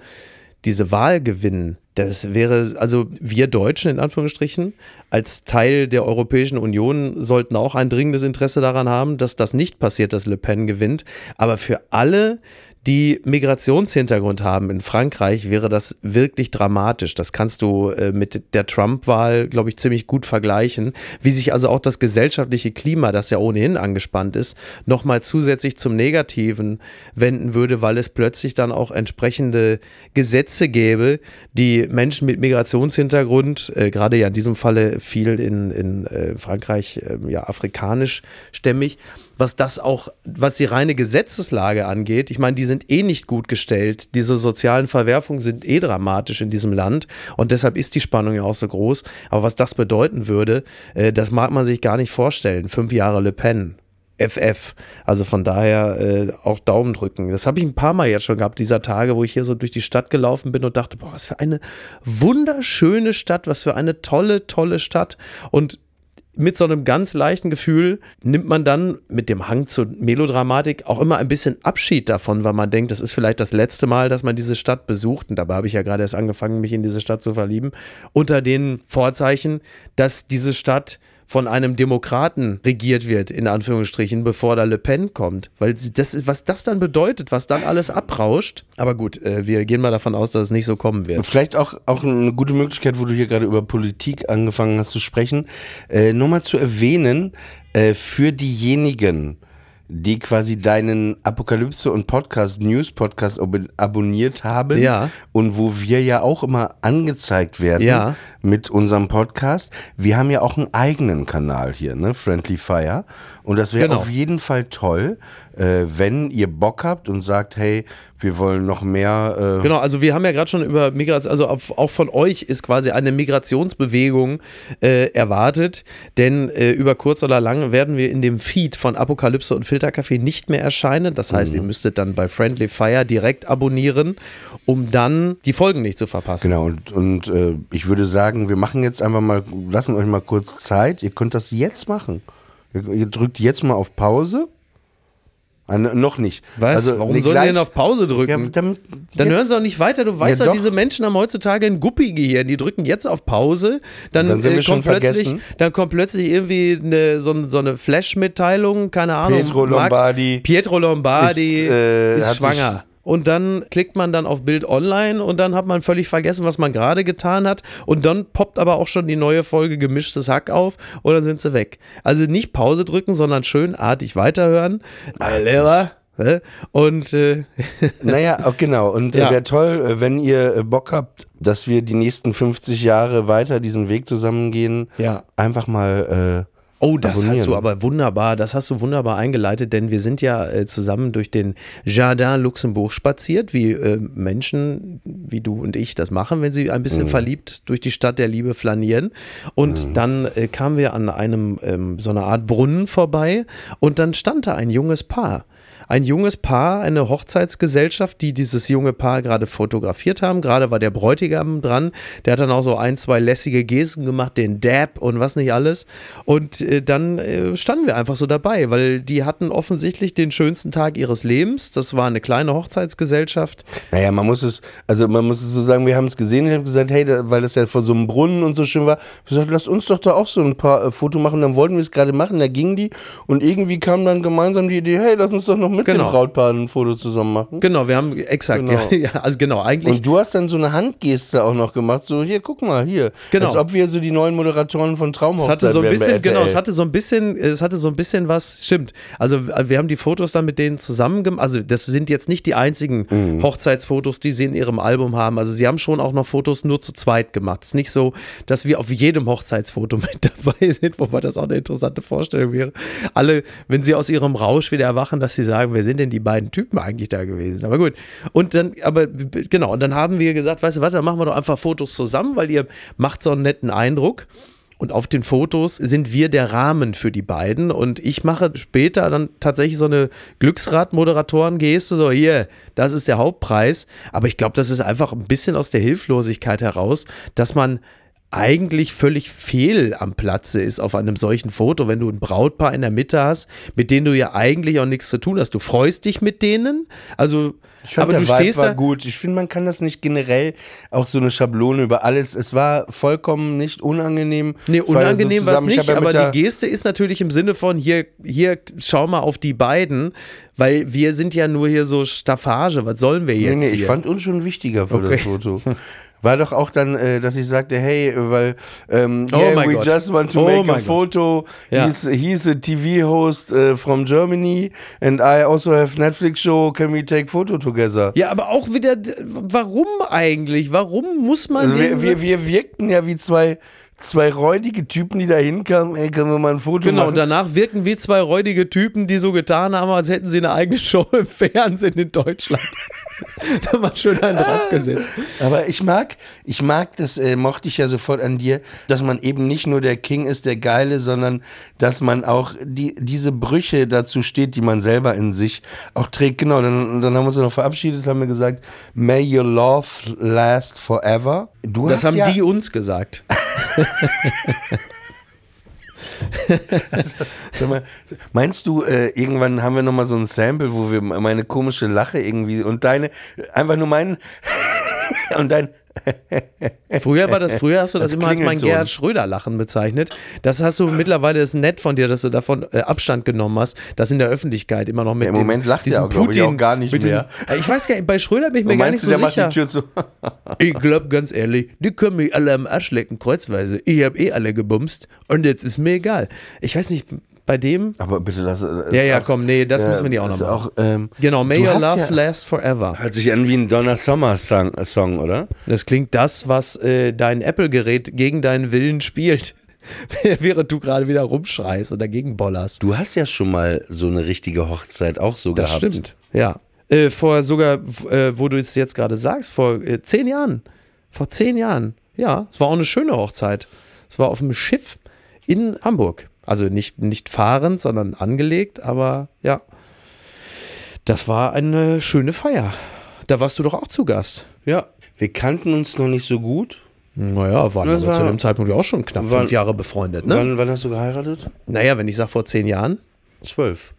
diese Wahl gewinnen, Das wäre, also wir Deutschen in Anführungsstrichen, als Teil der Europäischen Union sollten auch ein dringendes Interesse daran haben, dass das nicht passiert, dass Le Pen gewinnt. Aber für alle, die Migrationshintergrund haben in Frankreich, wäre das wirklich dramatisch. Das kannst du äh, mit der Trump-Wahl, glaube ich, ziemlich gut vergleichen. Wie sich also auch das gesellschaftliche Klima, das ja ohnehin angespannt ist, nochmal zusätzlich zum Negativen wenden würde, weil es plötzlich dann auch entsprechende Gesetze gäbe, die Menschen mit Migrationshintergrund, äh, gerade ja in diesem Falle viel in, in äh, Frankreich, ähm, ja, afrikanisch stämmig, was das auch, was die reine Gesetzeslage angeht. Ich meine, die sind eh nicht gut gestellt. Diese sozialen Verwerfungen sind eh dramatisch in diesem Land und deshalb ist die Spannung ja auch so groß. Aber was das bedeuten würde, äh, das mag man sich gar nicht vorstellen. Fünf Jahre Le Pen. FF. Also von daher äh, auch Daumen drücken. Das habe ich ein paar Mal jetzt schon gehabt, dieser Tage, wo ich hier so durch die Stadt gelaufen bin und dachte, boah, was für eine wunderschöne Stadt, was für eine tolle, tolle Stadt. Und mit so einem ganz leichten Gefühl nimmt man dann mit dem Hang zur Melodramatik auch immer ein bisschen Abschied davon, weil man denkt, das ist vielleicht das letzte Mal, dass man diese Stadt besucht. Und dabei habe ich ja gerade erst angefangen, mich in diese Stadt zu verlieben. Unter den Vorzeichen, dass diese Stadt von einem Demokraten regiert wird, in Anführungsstrichen, bevor da Le Pen kommt. Weil das, was das dann bedeutet, was dann alles abrauscht. Aber gut, äh, wir gehen mal davon aus, dass es nicht so kommen wird. Vielleicht auch, auch eine gute Möglichkeit, wo du hier gerade über Politik angefangen hast zu sprechen, äh, nur mal zu erwähnen, äh, für diejenigen, die quasi deinen Apokalypse und Podcast, News Podcast ab abonniert haben. Ja. Und wo wir ja auch immer angezeigt werden Ja. mit unserem Podcast. Wir haben ja auch einen eigenen Kanal hier, ne? Friendly Fire. Und das wäre Genau. auf jeden Fall toll, äh, wenn ihr Bock habt und sagt, hey, wir wollen noch mehr. Äh, Genau, also wir haben ja gerade schon über Migration, also auf, auch von euch ist quasi eine Migrationsbewegung äh, erwartet, denn äh, über kurz oder lang werden wir in dem Feed von Apokalypse und Filterkaffee nicht mehr erscheinen. Das heißt, ihr müsstet dann bei Friendly Fire direkt abonnieren, um dann die Folgen nicht zu verpassen. Genau, und, und äh, ich würde sagen, wir machen jetzt einfach mal, lassen euch mal kurz Zeit. Ihr könnt das jetzt machen. Ihr, drückt jetzt mal auf Pause. Ah, n- noch nicht. Was? Warum nee, sollen die denn auf Pause drücken? Ja, Dann jetzt- hören sie doch nicht weiter. Du weißt Ja, doch, diese Menschen haben heutzutage ein Guppi-Gehirn. Die drücken jetzt auf Pause. Dann, Dann äh, kommt plötzlich, dann kommt plötzlich irgendwie eine, so, so eine Flash-Mitteilung. Keine Ahnung. Pietro Marc- Lombardi Pietro Lombardi ist, äh, ist schwanger. Und dann klickt man dann auf Bild online und dann hat man völlig vergessen, was man gerade getan hat. Und dann poppt aber auch schon die neue Folge gemischtes Hack auf und dann sind sie weg. Also nicht Pause drücken, sondern schön artig weiterhören. Lehrer. Und äh, [laughs] Naja, [laughs] auch genau. Und Ja. äh, wäre toll, äh, wenn ihr äh, Bock habt, dass wir die nächsten 50 Jahre weiter diesen Weg zusammengehen. Ja. Einfach mal. Oh, das abonnieren. hast du aber wunderbar, das hast du wunderbar eingeleitet, denn wir sind ja äh, zusammen durch den Jardin Luxembourg spaziert, wie äh, Menschen wie du und ich das machen, wenn sie ein bisschen verliebt durch die Stadt der Liebe flanieren. Und dann äh, kamen wir an einem ähm, so einer Art Brunnen vorbei und dann stand da ein junges Paar. Ein junges Paar, eine Hochzeitsgesellschaft, die dieses junge Paar gerade fotografiert haben. Gerade war der Bräutigam dran. Der hat dann auch so ein, zwei lässige Gesten gemacht, den Dab und was nicht alles. Und äh, dann äh, standen wir einfach so dabei, weil die hatten offensichtlich den schönsten Tag ihres Lebens. Das war eine kleine Hochzeitsgesellschaft. Naja, man muss es, also man muss es so sagen, wir haben es gesehen und haben gesagt, hey, da, weil das ja vor so einem Brunnen und so schön war, gesagt, lasst uns doch da auch so ein paar äh, Foto machen, dann wollten wir es gerade machen, da gingen die und irgendwie kam dann gemeinsam die Idee, hey, lass uns doch noch mit Genau. dem Brautpaar ein Foto zusammen machen. Genau, wir haben exakt, Genau. ja, [laughs] ja, also genau, eigentlich. Und du hast dann so eine Handgeste auch noch gemacht, so hier, guck mal, hier. Genau. Als ob wir so die neuen Moderatoren von Es Traumhochzeit hatte so ein bisschen, genau, es hatte so ein bisschen, es hatte so ein bisschen was, stimmt. Also wir haben die Fotos dann mit denen zusammen gemacht. Also das sind jetzt nicht die einzigen Mhm. Hochzeitsfotos, die sie in ihrem Album haben. Also sie haben schon auch noch Fotos nur zu zweit gemacht. Es ist nicht so, dass wir auf jedem Hochzeitsfoto [laughs] mit dabei sind, wobei das auch eine interessante Vorstellung wäre. Alle, wenn sie aus ihrem Rausch wieder erwachen, dass sie sagen, wer sind denn die beiden Typen eigentlich da gewesen? Aber gut. Und dann, aber genau, und dann haben wir gesagt, weißt du was, dann machen wir doch einfach Fotos zusammen, weil ihr macht so einen netten Eindruck. Und auf den Fotos sind wir der Rahmen für die beiden. Und ich mache später dann tatsächlich so eine Glücksrad-Moderatoren-Geste, so hier, das ist der Hauptpreis. Aber ich glaube, das ist einfach ein bisschen aus der Hilflosigkeit heraus, dass man eigentlich völlig fehl am Platze ist auf einem solchen Foto, wenn du ein Brautpaar in der Mitte hast, mit denen du ja eigentlich auch nichts zu tun hast. Du freust dich mit denen, also Ich fand, aber der du Vibe stehst war da. gut. Ich finde, man kann das nicht generell auch so eine Schablone über alles. Es war vollkommen nicht unangenehm. Nee, unangenehm war es nicht, ja aber die Geste ist natürlich im Sinne von hier, hier, schau mal auf die beiden, weil wir sind ja nur hier so Staffage, was sollen wir jetzt Nee, nee, hier? ich fand uns schon wichtiger für Okay. das Foto. [laughs] War doch auch dann, äh, dass ich sagte, hey, weil ähm, Oh yeah, we Gott. just want to Oh make a Gott. photo. Ja. He's, he's a TV host äh, from Germany and I also have Netflix show. Can we take photo together? ja, aber auch wieder, warum eigentlich? Warum muss man Also wir, wir, wir wirkten ja wie zwei, zwei räudige Typen, die da hinkamen. Ey, können wir mal ein Foto Genau, und machen? danach wirken wie zwei räudige Typen, die so getan haben, als hätten sie eine eigene Show im Fernsehen in Deutschland. [laughs] da war schön einen draufgesetzt. Aber ich mag, ich mag, das äh, mochte ich ja sofort an dir, dass man eben nicht nur der King ist, der Geile, sondern dass man auch die, diese Brüche dazu steht, die man selber in sich auch trägt. Genau, dann, dann haben wir uns noch verabschiedet, haben wir gesagt, May your love last forever. Du Das haben ja, die uns gesagt. Sag mal, meinst du, äh, irgendwann haben wir nochmal so ein Sample, wo wir meine komische Lache irgendwie und deine, einfach nur meinen [laughs] und dein Früher war das, früher hast du [laughs] das, Das immer als mein Klingelton. Gerhard Schröder-Lachen bezeichnet. Das hast du mittlerweile, das ist nett von dir, dass du davon äh, Abstand genommen hast, das in der Öffentlichkeit immer noch mit Ja, im dem, Moment lacht er auch, glaub ich, auch gar nicht mit mehr. Diesem, ich weiß gar nicht, bei Schröder bin ich mir gar nicht du, so der sicher. macht die Tür zu? [laughs] Ich glaube ganz ehrlich, die können mich alle am Arsch lecken, kreuzweise. Ich habe eh alle gebumst und jetzt ist mir egal. Ich weiß nicht, bei dem. Aber bitte lass. äh, Ja, ja, auch- komm, nee, das müssen wir nicht auch noch ist machen. Auch, ähm, Genau, May Your Love ja- Last Forever. Hört sich an wie ein Donna Summer Song, äh, Song oder? Das klingt das, was äh, dein Apple-Gerät gegen deinen Willen spielt. [laughs] Während du gerade wieder rumschreist und dagegen bollerst. Du hast ja schon mal so eine richtige Hochzeit auch so Das gehabt. stimmt, ja. Äh, vor sogar, äh, wo du es jetzt gerade sagst, vor äh, zehn Jahren. Vor zehn Jahren. Ja, es war auch eine schöne Hochzeit. Es war auf einem Schiff in Hamburg. Also nicht, nicht fahrend, sondern angelegt, aber ja. Das war eine schöne Feier. Da warst du doch auch zu Gast. Ja. Wir kannten uns noch nicht so gut. Naja, waren Das zu war- dem Zeitpunkt ja auch schon knapp war- fünf Jahre befreundet, ne? Wann, wann hast du geheiratet? Naja, wenn ich sage vor zehn Jahren, Zwölf.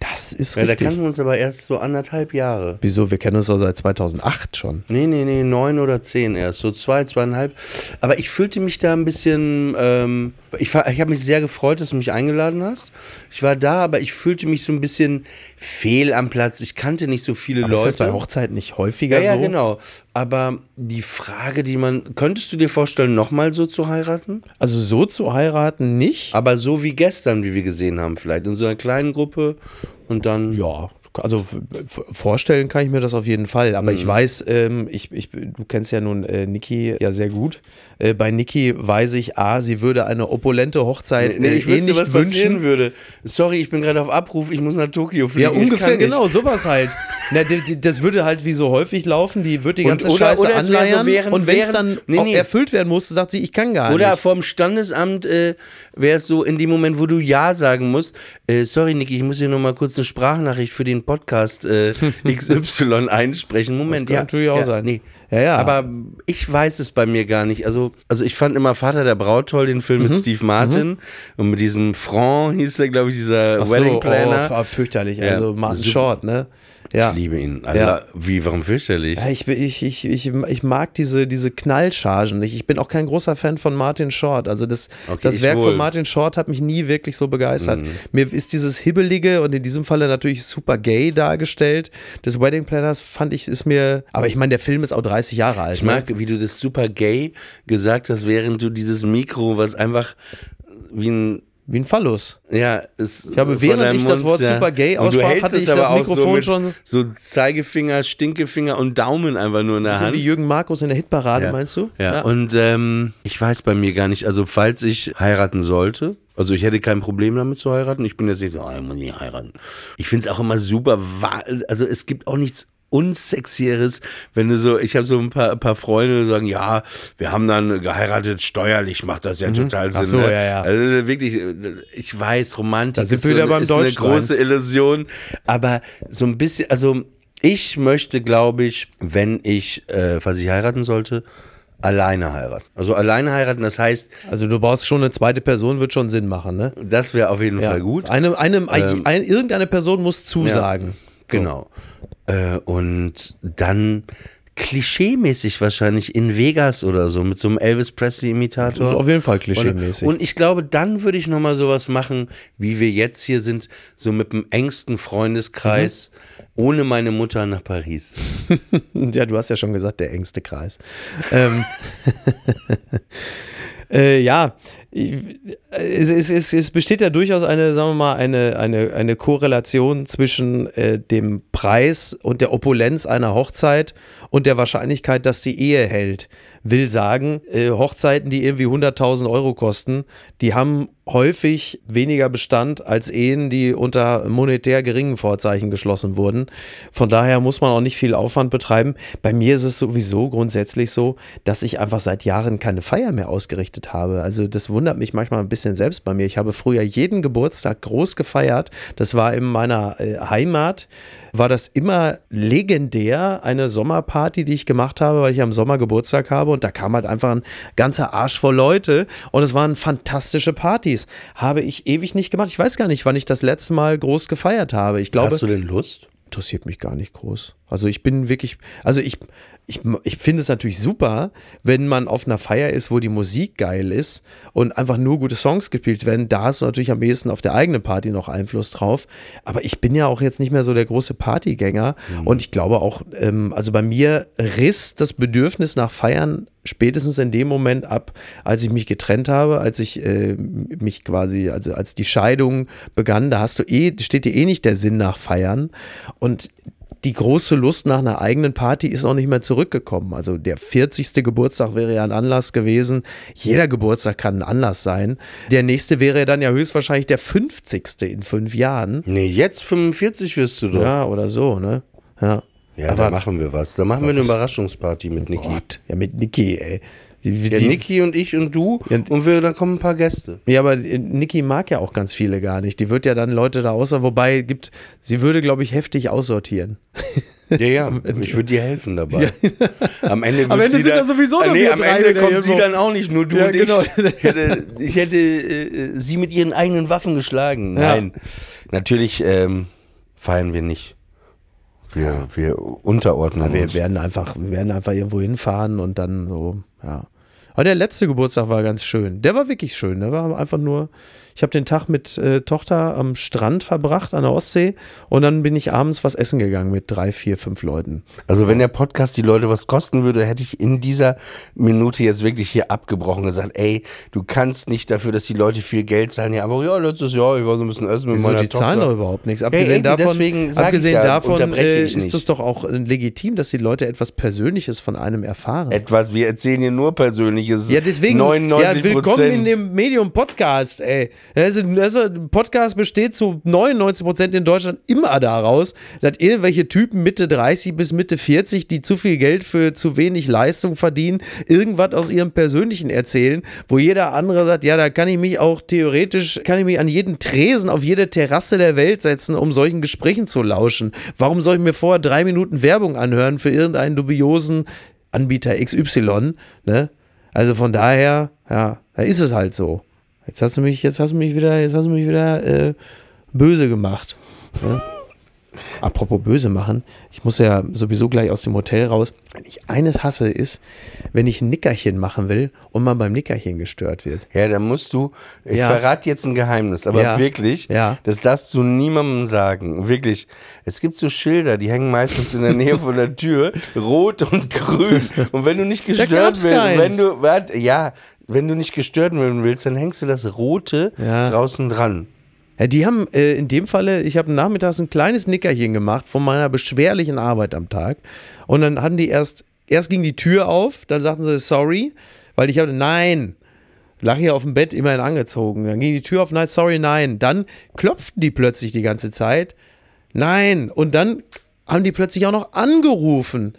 Das ist Ja, da richtig. kannten wir uns aber erst so anderthalb Jahre. Wieso? Wir kennen uns doch seit 2008 schon. Nee, nee, nee, neun oder zehn erst. So zwei, zweieinhalb. Aber ich fühlte mich da ein bisschen. Ähm, ich war- ich habe mich sehr gefreut, dass du mich eingeladen hast. Ich war da, aber ich fühlte mich so ein bisschen fehl am Platz. Ich kannte nicht so viele Aber ist Leute. das bei Hochzeiten nicht häufiger ja, ja, so? genau. Aber die Frage, die man. Könntest du dir vorstellen, nochmal so zu heiraten? Also so zu heiraten nicht. Aber so wie gestern, wie wir gesehen haben, vielleicht. In so einer kleinen Gruppe und dann. Ja, also vorstellen kann ich mir das auf jeden Fall. Aber Mhm. ich weiß, ähm, ich, ich, du kennst ja nun äh, Niki ja sehr gut. Äh, bei Niki weiß ich, A, sie würde eine opulente Hochzeit Nee, äh, ich eh wüsste, nicht was wünschen. würde. Sorry, ich bin gerade auf Abruf, ich muss nach Tokio fliegen. Ja, ungefähr, genau, sowas halt. [laughs] Na, das würde halt wie so häufig laufen, die wird die Und- ganze oder- Scheiße oder wäre so anleiern während- und wenn es dann Nee, nee. erfüllt werden muss, sagt sie, ich kann gar Oder nicht. vom Standesamt äh, wäre es so, in dem Moment, wo du Ja sagen musst, äh, sorry Niki, ich muss hier nochmal kurz eine Sprachnachricht für den Podcast äh, [laughs] XY einsprechen. Moment, Das kann ja. natürlich auch ja, sein. Nee. Ja, ja. Aber ich weiß es bei mir gar nicht. Also, also ich fand immer Vater der Braut toll, den Film Mhm. mit Steve Martin. Und mit diesem Franc hieß der, glaube ich, dieser Ach so, Wedding Planner. Oh, fürchterlich. Ja, Also Martin. Short, ne? Ja. Ich liebe ihn. Allah, Wie, warum fürchterlich? Ja, ich, bin- ich, ich, ich, ich mag diese, diese Knallchargen nicht. Ich bin auch kein großer Fan von Martin Short. Also das, Okay, das Werk wohl. von Martin Short hat mich nie wirklich so begeistert. Mir ist dieses Hibbelige und in diesem Falle natürlich super gay dargestellt. Des Wedding Planners fand ich, ist mir. Aber ich meine, der Film ist auch 30 Jahre alt. Ich mag, wie du das super gay gesagt hast, während du dieses Mikro, was einfach wie ein Ne? Wie ein Phallus. Ja, es Ich habe, während ich das Mund, Wort ja. super gay aussprach, hatte es ich das Mikrofon so schon- So Zeigefinger, Stinkefinger und Daumen einfach nur in der Hand. wie Jürgen Markus in der Hitparade, ja. meinst du? Ja, und ähm, ich weiß bei mir gar nicht, also falls ich heiraten sollte, also ich hätte kein Problem damit zu heiraten. Ich bin jetzt nicht so, oh, ich muss nicht heiraten. Ich finde es auch immer super, also es gibt auch nichts unsexieres, wenn du so, ich habe so ein paar, paar Freunde, die sagen, ja, wir haben dann geheiratet, steuerlich macht das ja total Sinn. Mhm. Ach so, ne? ja, ja. Also wirklich, ich weiß, Romantik Da sind ist, wir wieder so, beim ist eine große Illusion, aber so ein bisschen, also ich möchte, glaube ich, wenn ich, äh, falls ich heiraten sollte, alleine heiraten. Also alleine heiraten, das heißt, Also du brauchst schon eine zweite Person, wird schon Sinn machen, ne? das wäre auf jeden Fall gut. Eine, eine, Ähm, ein, irgendeine Person muss zusagen. Genau. Äh, und dann klischeemäßig wahrscheinlich in Vegas oder so mit so einem Elvis Presley-Imitator. Das ist auf jeden Fall klischeemäßig. Und ich glaube, dann würde ich nochmal sowas machen, wie wir jetzt hier sind, so mit dem engsten Freundeskreis, Mhm. ohne meine Mutter nach Paris. [laughs] Ja, du hast ja schon gesagt, der engste Kreis. ähm, [laughs] äh, ja, es, es, es, es besteht ja durchaus eine, sagen wir mal, eine, eine, eine Korrelation zwischen äh, dem Preis und der Opulenz einer Hochzeit und der Wahrscheinlichkeit, dass die Ehe hält. Will sagen, äh, Hochzeiten, die irgendwie 100.000 Euro kosten, die haben häufig weniger Bestand als Ehen, die unter monetär geringen Vorzeichen geschlossen wurden. Von daher muss man auch nicht viel Aufwand betreiben. Bei mir ist es sowieso grundsätzlich so, dass ich einfach seit Jahren keine Feier mehr ausgerichtet habe. Also das wundert mich manchmal ein bisschen selbst bei mir. Ich habe früher jeden Geburtstag groß gefeiert. Das war in meiner äh, Heimat war das immer legendär, eine Sommerparty, die ich gemacht habe, weil ich am Sommer Geburtstag habe und da kam halt einfach ein ganzer Arsch voll Leute und es waren fantastische Partys. Habe ich ewig nicht gemacht. Ich weiß gar nicht, wann ich das letzte Mal groß gefeiert habe. Ich glaube, Hast du denn Lust? interessiert mich gar nicht groß. Also ich bin wirklich, also ich, ich, ich finde es natürlich super, wenn man auf einer Feier ist, wo die Musik geil ist und einfach nur gute Songs gespielt werden. Da hast du natürlich am ehesten auf der eigenen Party noch Einfluss drauf. Aber ich bin ja auch jetzt nicht mehr so der große Partygänger und ich glaube auch, ähm, also bei mir riss das Bedürfnis nach Feiern spätestens in dem Moment ab, als ich mich getrennt habe, als ich äh, mich quasi, also als die Scheidung begann, da hast du eh, steht dir eh nicht der Sinn nach Feiern. Und die große Lust nach einer eigenen Party ist auch nicht mehr zurückgekommen. Also der 40. Geburtstag wäre ja ein Anlass gewesen. Jeder Geburtstag kann ein Anlass sein. Der nächste wäre dann ja höchstwahrscheinlich der 50. in fünf Jahren. Nee, jetzt 45 wirst du doch. Ja, Ja, oder so, ne? Ja. da Aber- machen wir was. Da machen wir eine Überraschungsparty mit Niki. Gott, ja, mit Niki, ey. Die, Ja, die- Niki und ich und du Ja, und wir, dann kommen ein paar Gäste. Ja, aber äh, Niki mag ja auch ganz viele gar nicht. Die wird ja dann Leute da außer, wobei gibt, sie würde, glaube ich, heftig aussortieren. Ja, ja, [laughs] ich würde dir helfen dabei. Am Ende, Am Ende sie sind da sowieso nur nee, wir am drei Ende kommt sie dann auch nicht, nur du Ja, und genau. ich. Ich hätte, ich hätte äh, sie mit ihren eigenen Waffen geschlagen. Ja. Nein, natürlich ähm, feiern wir nicht. Wir, wir unterordnen Wir uns. werden einfach, wir werden einfach irgendwo hinfahren und dann so, ja. Aber der letzte Geburtstag war ganz schön. Der war wirklich schön. Der war einfach nur, ich habe den Tag mit äh, Tochter am Strand verbracht an der Ostsee und dann bin ich abends was essen gegangen mit drei, vier, fünf Leuten. Also wenn der Podcast die Leute was kosten würde, hätte ich in dieser Minute jetzt wirklich hier abgebrochen und gesagt, ey, du kannst nicht dafür, dass die Leute viel Geld zahlen. Ja, aber ja, letztes Jahr, ich war so ein bisschen essen mit Wieso, meiner die Tochter. zahlen doch überhaupt nichts. Abgesehen eben, davon, abgesehen ja, davon äh, ist es doch auch äh, legitim, dass die Leute etwas Persönliches von einem erfahren. Etwas, wir erzählen hier nur Persönliches. Ja, deswegen, 99 ja, willkommen in dem Medium-Podcast, ey. Also, also, Podcast besteht zu 99 Prozent in Deutschland immer daraus, dass irgendwelche Typen Mitte 30 bis Mitte 40, die zu viel Geld für zu wenig Leistung verdienen, irgendwas aus ihrem Persönlichen erzählen, wo jeder andere sagt, ja, da kann ich mich auch theoretisch, kann ich mich an jeden Tresen auf jede Terrasse der Welt setzen, um solchen Gesprächen zu lauschen. Warum soll ich mir vorher drei Minuten Werbung anhören für irgendeinen dubiosen Anbieter XY, ne? Also von daher, ja, da ist es halt so. Jetzt hast du mich, jetzt hast du mich wieder, jetzt hast du mich wieder äh, böse gemacht. Ne? Apropos böse machen, ich muss ja sowieso gleich aus dem Hotel raus. Wenn ich eines hasse, ist, wenn ich ein Nickerchen machen will und man beim Nickerchen gestört wird. Ja, da musst du, ich Ja. verrate jetzt ein Geheimnis, aber Ja. wirklich, Ja. das darfst du niemandem sagen. Wirklich. Es gibt so Schilder, die hängen meistens in der Nähe von der Tür, [laughs] rot und grün. Und wenn du nicht gestört keins. wenn du, warte, ja, wenn du nicht gestört werden willst, dann hängst du das rote draußen dran. Ja, die haben äh, in dem Falle, ich habe nachmittags ein kleines Nickerchen gemacht von meiner beschwerlichen Arbeit am Tag. Und dann hatten die erst, erst ging die Tür auf, dann sagten sie sorry, weil ich hatte, nein, lag hier auf dem Bett immerhin angezogen. Dann ging die Tür auf, nein, sorry, nein. Dann klopften die plötzlich die ganze Zeit, nein. Und dann haben die plötzlich auch noch angerufen.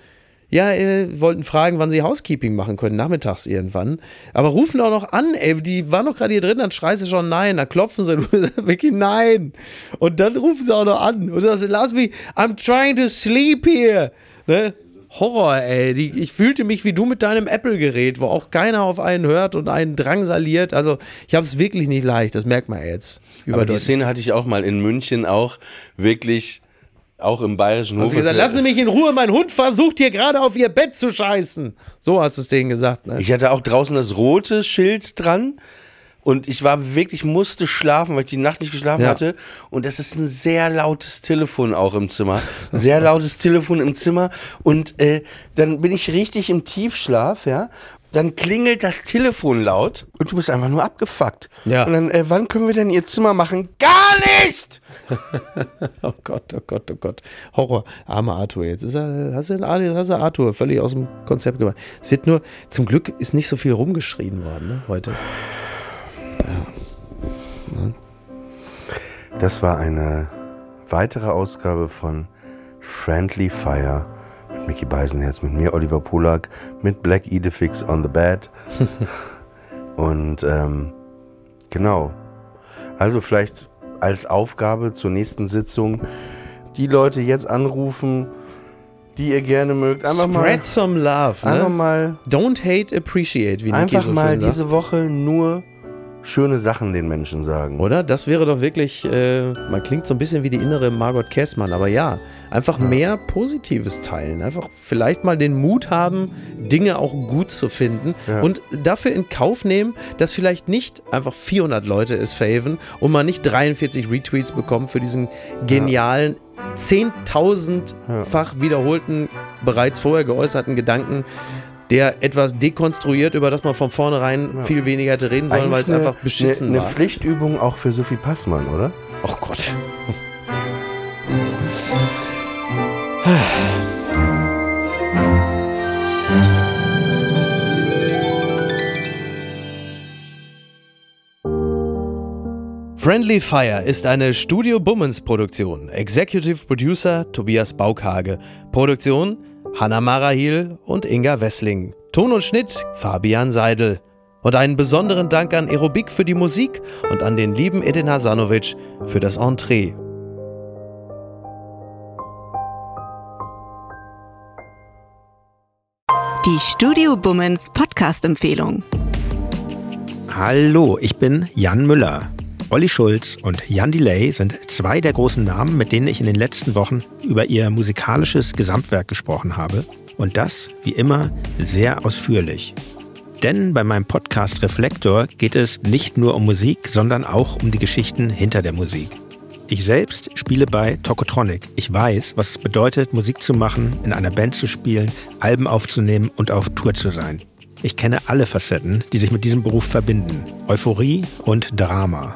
Ja, äh, wollten fragen, wann sie Housekeeping machen können, nachmittags irgendwann. Aber rufen auch noch an, ey, die waren noch gerade hier drin, dann schreist du schon nein, dann klopfen sie, [laughs] wirklich nein. Und dann rufen sie auch noch an und sagst, lass mich, I'm trying to sleep here. Ne? Horror, ey. Die, ich fühlte mich wie du mit deinem Apple-Gerät, wo auch keiner auf einen hört und einen drangsaliert. Also ich habe es wirklich nicht leicht, das merkt man jetzt. Aber die Szene hatte ich auch mal in München auch wirklich, auch im bayerischen Hof. Hast du gesagt, lassen Sie mich in Ruhe, mein Hund versucht hier gerade auf Ihr Bett zu scheißen. So hast du es denen gesagt. Ne? Ich hatte auch draußen das rote Schild dran. Und ich war wirklich, musste schlafen, weil ich die Nacht nicht geschlafen Ja. hatte. Und das ist ein sehr lautes Telefon auch im Zimmer. Sehr lautes Telefon im Zimmer. Und äh, dann bin ich richtig im Tiefschlaf, ja. Dann klingelt das Telefon laut und du bist einfach nur abgefuckt. Ja. Und dann, äh, wann können wir denn ihr Zimmer machen? Gar nicht! [laughs] Oh Gott, oh Gott, oh Gott. Horror. Armer Arthur. Jetzt ist er, hast du, hast du Arthur völlig aus dem Konzept gemacht. Es wird nur, zum Glück ist nicht so viel rumgeschrien worden ne, heute. Das war eine weitere Ausgabe von Friendly Fire mit Mickey Beisenherz, mit mir Oliver Polak, mit Black Idefix on the Bed. [laughs] Und ähm, genau. Also vielleicht als Aufgabe zur nächsten Sitzung die Leute jetzt anrufen, die ihr gerne mögt. Einfach Spread mal, some love. einfach Ne? mal, Don't hate, appreciate, wie Niki einfach so mal diese Woche nur schöne Sachen den Menschen sagen. Oder? Das wäre doch wirklich, äh, man klingt so ein bisschen wie die innere Margot Kessmann, aber ja, einfach mehr Positives teilen. Einfach vielleicht mal den Mut haben, Dinge auch gut zu finden Ja. und dafür in Kauf nehmen, dass vielleicht nicht einfach 400 Leute es faven und man nicht 43 Retweets bekommt für diesen genialen, 10.000-fach wiederholten, bereits vorher geäußerten Gedanken, der etwas dekonstruiert, über das man von vornherein viel weniger hätte reden sollen, weil es einfach beschissen eine, war. Eine Pflichtübung auch für Sophie Passmann, oder? Oh Gott. Friendly Fire ist eine Studio Bummens Produktion. Executive Producer Tobias Baukhage. Produktion Hanna Marahil und Inga Wessling. Ton und Schnitt Fabian Seidel. Und einen besonderen Dank an Aerobik für die Musik und an den lieben Edin Hasanovic für das Entree. Die Studio Bummens Podcast-Empfehlung. Hallo, ich bin Jan Müller. Olli Schulz und Jan Delay sind zwei der großen Namen, mit denen ich in den letzten Wochen über ihr musikalisches Gesamtwerk gesprochen habe. Und das, wie immer, sehr ausführlich. Denn bei meinem Podcast Reflektor geht es nicht nur um Musik, sondern auch um die Geschichten hinter der Musik. Ich selbst spiele bei Tokotronic. Ich weiß, was es bedeutet, Musik zu machen, in einer Band zu spielen, Alben aufzunehmen und auf Tour zu sein. Ich kenne alle Facetten, die sich mit diesem Beruf verbinden. Euphorie und Drama.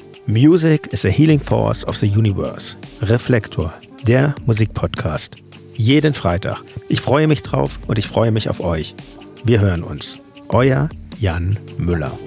Music is a healing force of the universe. Reflektor, der Musikpodcast. Jeden Freitag. Ich freue mich drauf und ich freue mich auf euch. Wir hören uns. Euer Jan Müller.